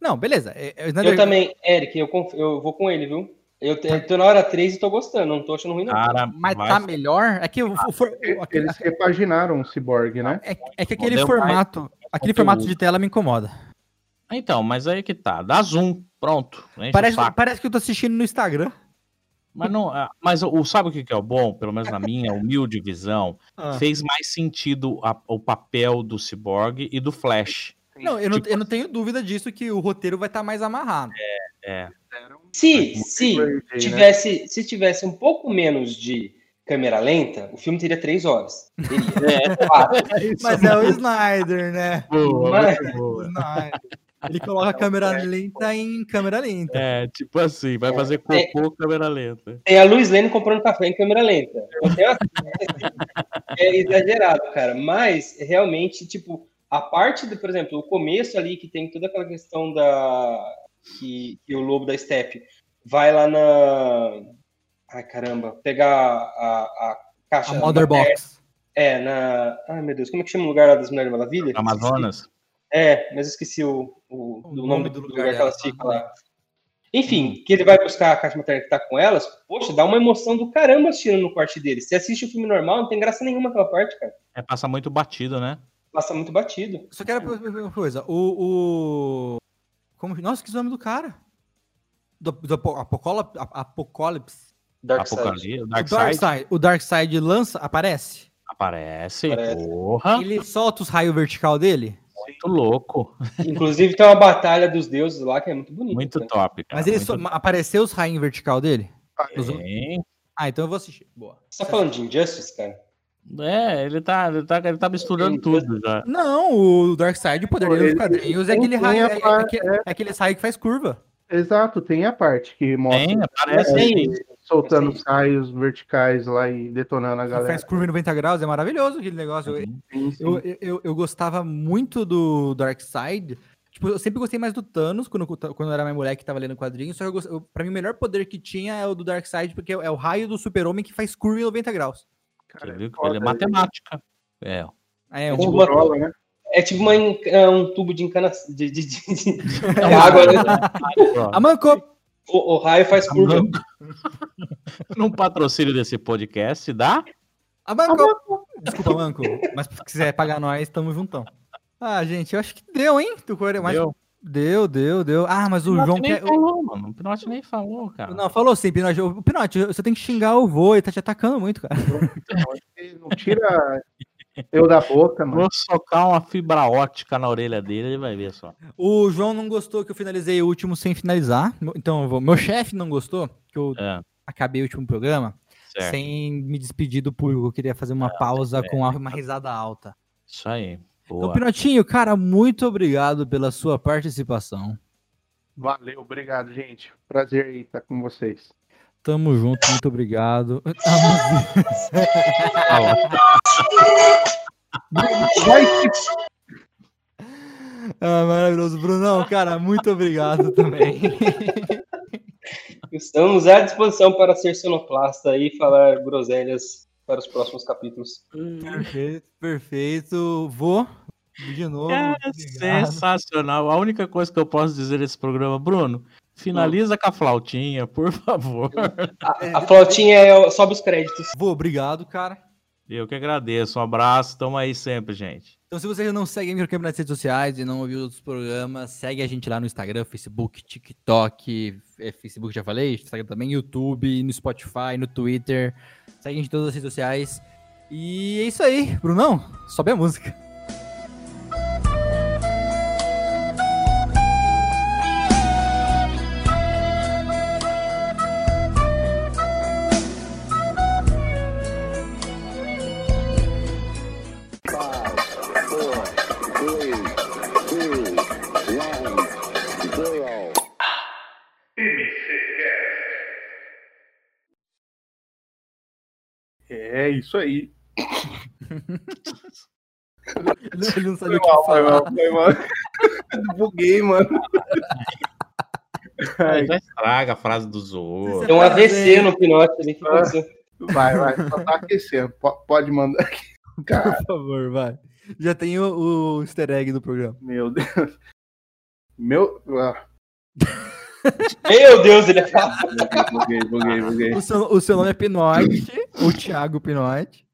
Speaker 1: Não, beleza. É, é Snyder-
Speaker 3: Eu também, Eric, eu, conf- eu vou com ele, viu? Eu, te- eu tô na hora 3 e tô gostando, não tô achando ruim, não.
Speaker 4: Cara,
Speaker 1: Mas
Speaker 4: vai-
Speaker 1: tá melhor. É que o, o for-
Speaker 2: Eles repaginaram o Cyborg, né?
Speaker 1: é, é que aquele
Speaker 4: Modelo mais
Speaker 1: formato. Aquele formato de tela me incomoda.
Speaker 4: Então, mas aí que tá. Dá zoom, pronto.
Speaker 1: Parece, parece que eu tô assistindo no Instagram.
Speaker 4: Mas, não, ah, mas o, sabe o que é o bom? Pelo menos na minha humilde visão,
Speaker 1: Ah.
Speaker 4: fez mais sentido a- o papel do Cyborg e do Flash.
Speaker 1: Não, eu não,
Speaker 4: Tipo-
Speaker 1: eu não tenho dúvida disso que o roteiro vai estar mais amarrado.
Speaker 4: É.
Speaker 3: Se, se
Speaker 2: aí, né?
Speaker 3: tivesse, se tivesse um pouco menos de câmera lenta, o filme teria 3 horas. Teria. É, claro.
Speaker 1: Mas é o Snyder, né?
Speaker 4: Boa,
Speaker 3: Mas-
Speaker 4: boa.
Speaker 1: Snyder. Ele coloca a câmera lenta em câmera lenta.
Speaker 4: É, tipo assim, vai fazer cocô câmera lenta.
Speaker 3: Tem a Luiz Lane comprando café em câmera lenta. Então, tem uma- É exagerado, cara. Mas, realmente, tipo, a parte, do, por exemplo, o começo ali, que tem toda aquela questão da... Que, que o lobo da steppe vai lá na... Ai, caramba. Pegar a, a caixa...
Speaker 1: A Mother Box.
Speaker 3: É, na... Ai, meu Deus, como é que chama o lugar lá das Mulheres Maravilhas?
Speaker 4: Amazonas.
Speaker 3: É, mas eu esqueci o, o,
Speaker 1: O nome
Speaker 3: nome
Speaker 1: do
Speaker 3: do
Speaker 1: lugar
Speaker 3: lugar, que elas ficam lá. Enfim, que ele vai buscar a caixa materna que tá com elas. Poxa, dá uma emoção do caramba assistindo no quarto dele. Se assiste o filme normal, não tem graça nenhuma aquela parte, cara.
Speaker 4: É, passa muito batido, né?
Speaker 3: Passa muito batido.
Speaker 1: Só quero perguntar uma coisa. O. o... Como... Nossa, que nome do cara? Do, do Apocalipse.
Speaker 3: Dark Side.
Speaker 4: Apocalipse,
Speaker 1: O
Speaker 4: Dark
Speaker 1: Dark
Speaker 4: Side
Speaker 1: Side. O Dark Side lança, aparece?
Speaker 4: aparece.
Speaker 3: Aparece.
Speaker 4: Porra,
Speaker 1: Ele solta os raios vertical dele?
Speaker 4: Muito louco.
Speaker 3: Inclusive tem uma batalha dos deuses lá que é muito bonita.
Speaker 4: Muito
Speaker 3: né?
Speaker 4: top, cara.
Speaker 1: Mas ele
Speaker 4: muito
Speaker 1: só... apareceu os raios vertical dele?
Speaker 4: Bem.
Speaker 1: Ah, então eu vou assistir. Boa.
Speaker 3: Você tá falando de Injustice, cara?
Speaker 4: É, ele tá, ele tá, ele tá misturando tudo já.
Speaker 1: Não, o Dark Side, o poder dele nos quadrinhos é
Speaker 2: ele
Speaker 1: aquele raio. É, é aquele, é aquele raio que faz curva.
Speaker 2: Exato, tem a parte que mostra
Speaker 4: Tem, aparece
Speaker 2: é,
Speaker 4: aí.
Speaker 2: soltando
Speaker 3: Sim.
Speaker 2: raios verticais lá e detonando a galera.
Speaker 1: faz curva em 90 graus, é maravilhoso aquele negócio. Eu-
Speaker 2: Sim, sim.
Speaker 1: Eu, eu, eu, gostava muito do Darkseid. Tipo, eu sempre gostei mais do Thanos quando, quando eu era mais moleque e tava lendo quadrinho. Só que eu, pra mim, o melhor poder que tinha é o do Darkseid, porque é, é o raio do super-homem que faz curva em 90 graus.
Speaker 2: Cara,
Speaker 4: Você viu que
Speaker 2: foda,
Speaker 4: ele é matemática. É.
Speaker 1: É, um
Speaker 3: Tipo,
Speaker 2: né?
Speaker 3: É tipo uma é um tubo de encanação de, de, de, de- de água. né?
Speaker 1: A Manco!
Speaker 3: O, o raio faz curva.
Speaker 4: Num patrocínio desse podcast, dá?
Speaker 1: A Manco! Desculpa, Manco. Mas se quiser pagar nós, tamo juntão. Ah, gente, eu acho que deu, hein? Tu core- Mas
Speaker 4: Deu?
Speaker 1: deu, deu, deu. Ah, mas o
Speaker 4: Pinote
Speaker 1: João
Speaker 4: nem
Speaker 1: quer.
Speaker 4: falou, mano. O Pinote nem falou, cara.
Speaker 1: Não, falou sim, Pinote. O Pinote, você tem que xingar o vô, ele tá te atacando muito, cara.
Speaker 2: Não tira eu da boca, mano.
Speaker 4: Vou socar uma fibra ótica na orelha dele, ele vai ver só.
Speaker 1: O João não gostou que eu finalizei o último sem finalizar. Então, eu vou... meu chefe não gostou que eu
Speaker 4: É,
Speaker 1: acabei o último programa
Speaker 4: certo.
Speaker 1: sem me despedir do público. Eu queria fazer uma pausa com uma uma risada alta.
Speaker 4: Isso aí.
Speaker 1: Então,
Speaker 4: Boa.
Speaker 1: Pinotinho, cara, muito obrigado pela sua participação.
Speaker 2: Valeu, obrigado, gente. Prazer aí estar com vocês.
Speaker 1: Tamo junto, muito obrigado. Ah,
Speaker 2: Vai se
Speaker 1: ah, maravilhoso, Brunão, cara, muito obrigado também.
Speaker 3: Estamos à disposição para ser sonoplasta e falar groselhas para os próximos capítulos.
Speaker 1: perfeito, perfeito. Vou de novo.
Speaker 4: É
Speaker 1: obrigado.
Speaker 4: sensacional. A única coisa que eu posso dizer nesse programa, Bruno, finaliza com a flautinha, por favor.
Speaker 3: A, a flautinha é, sobe os créditos.
Speaker 1: Vou, obrigado, cara.
Speaker 4: Eu que agradeço. Um abraço. Tamo aí sempre, gente.
Speaker 1: Então, se você não segue a Microcamp nas redes sociais e não ouviu outros programas, segue a gente lá no Instagram, Facebook, TikTok, é, Facebook já falei, Instagram também, YouTube, no Spotify, no Twitter. Segue a gente em todas as redes sociais. E é isso aí, Brunão, sobe a música.
Speaker 2: É isso aí.
Speaker 1: Ele não
Speaker 2: Foi
Speaker 1: o que
Speaker 2: mal, foi
Speaker 1: falar.
Speaker 2: mal, foi mal. Buguei, mano. Ai,
Speaker 4: Já estraga a frase dos outros.
Speaker 3: Tem um AVC no Pinote ali. que
Speaker 2: vai, vai, só tá aquecendo. Po- Pode mandar aqui. Cara,
Speaker 1: Por favor, vai. Já tem o, o easter egg do programa.
Speaker 2: meu Deus. Meu. Ah,
Speaker 3: Meu Deus, ele é
Speaker 2: buguei, buguei, buguei.
Speaker 1: O seu, o seu nome é Pinote, o Thiago Pinote.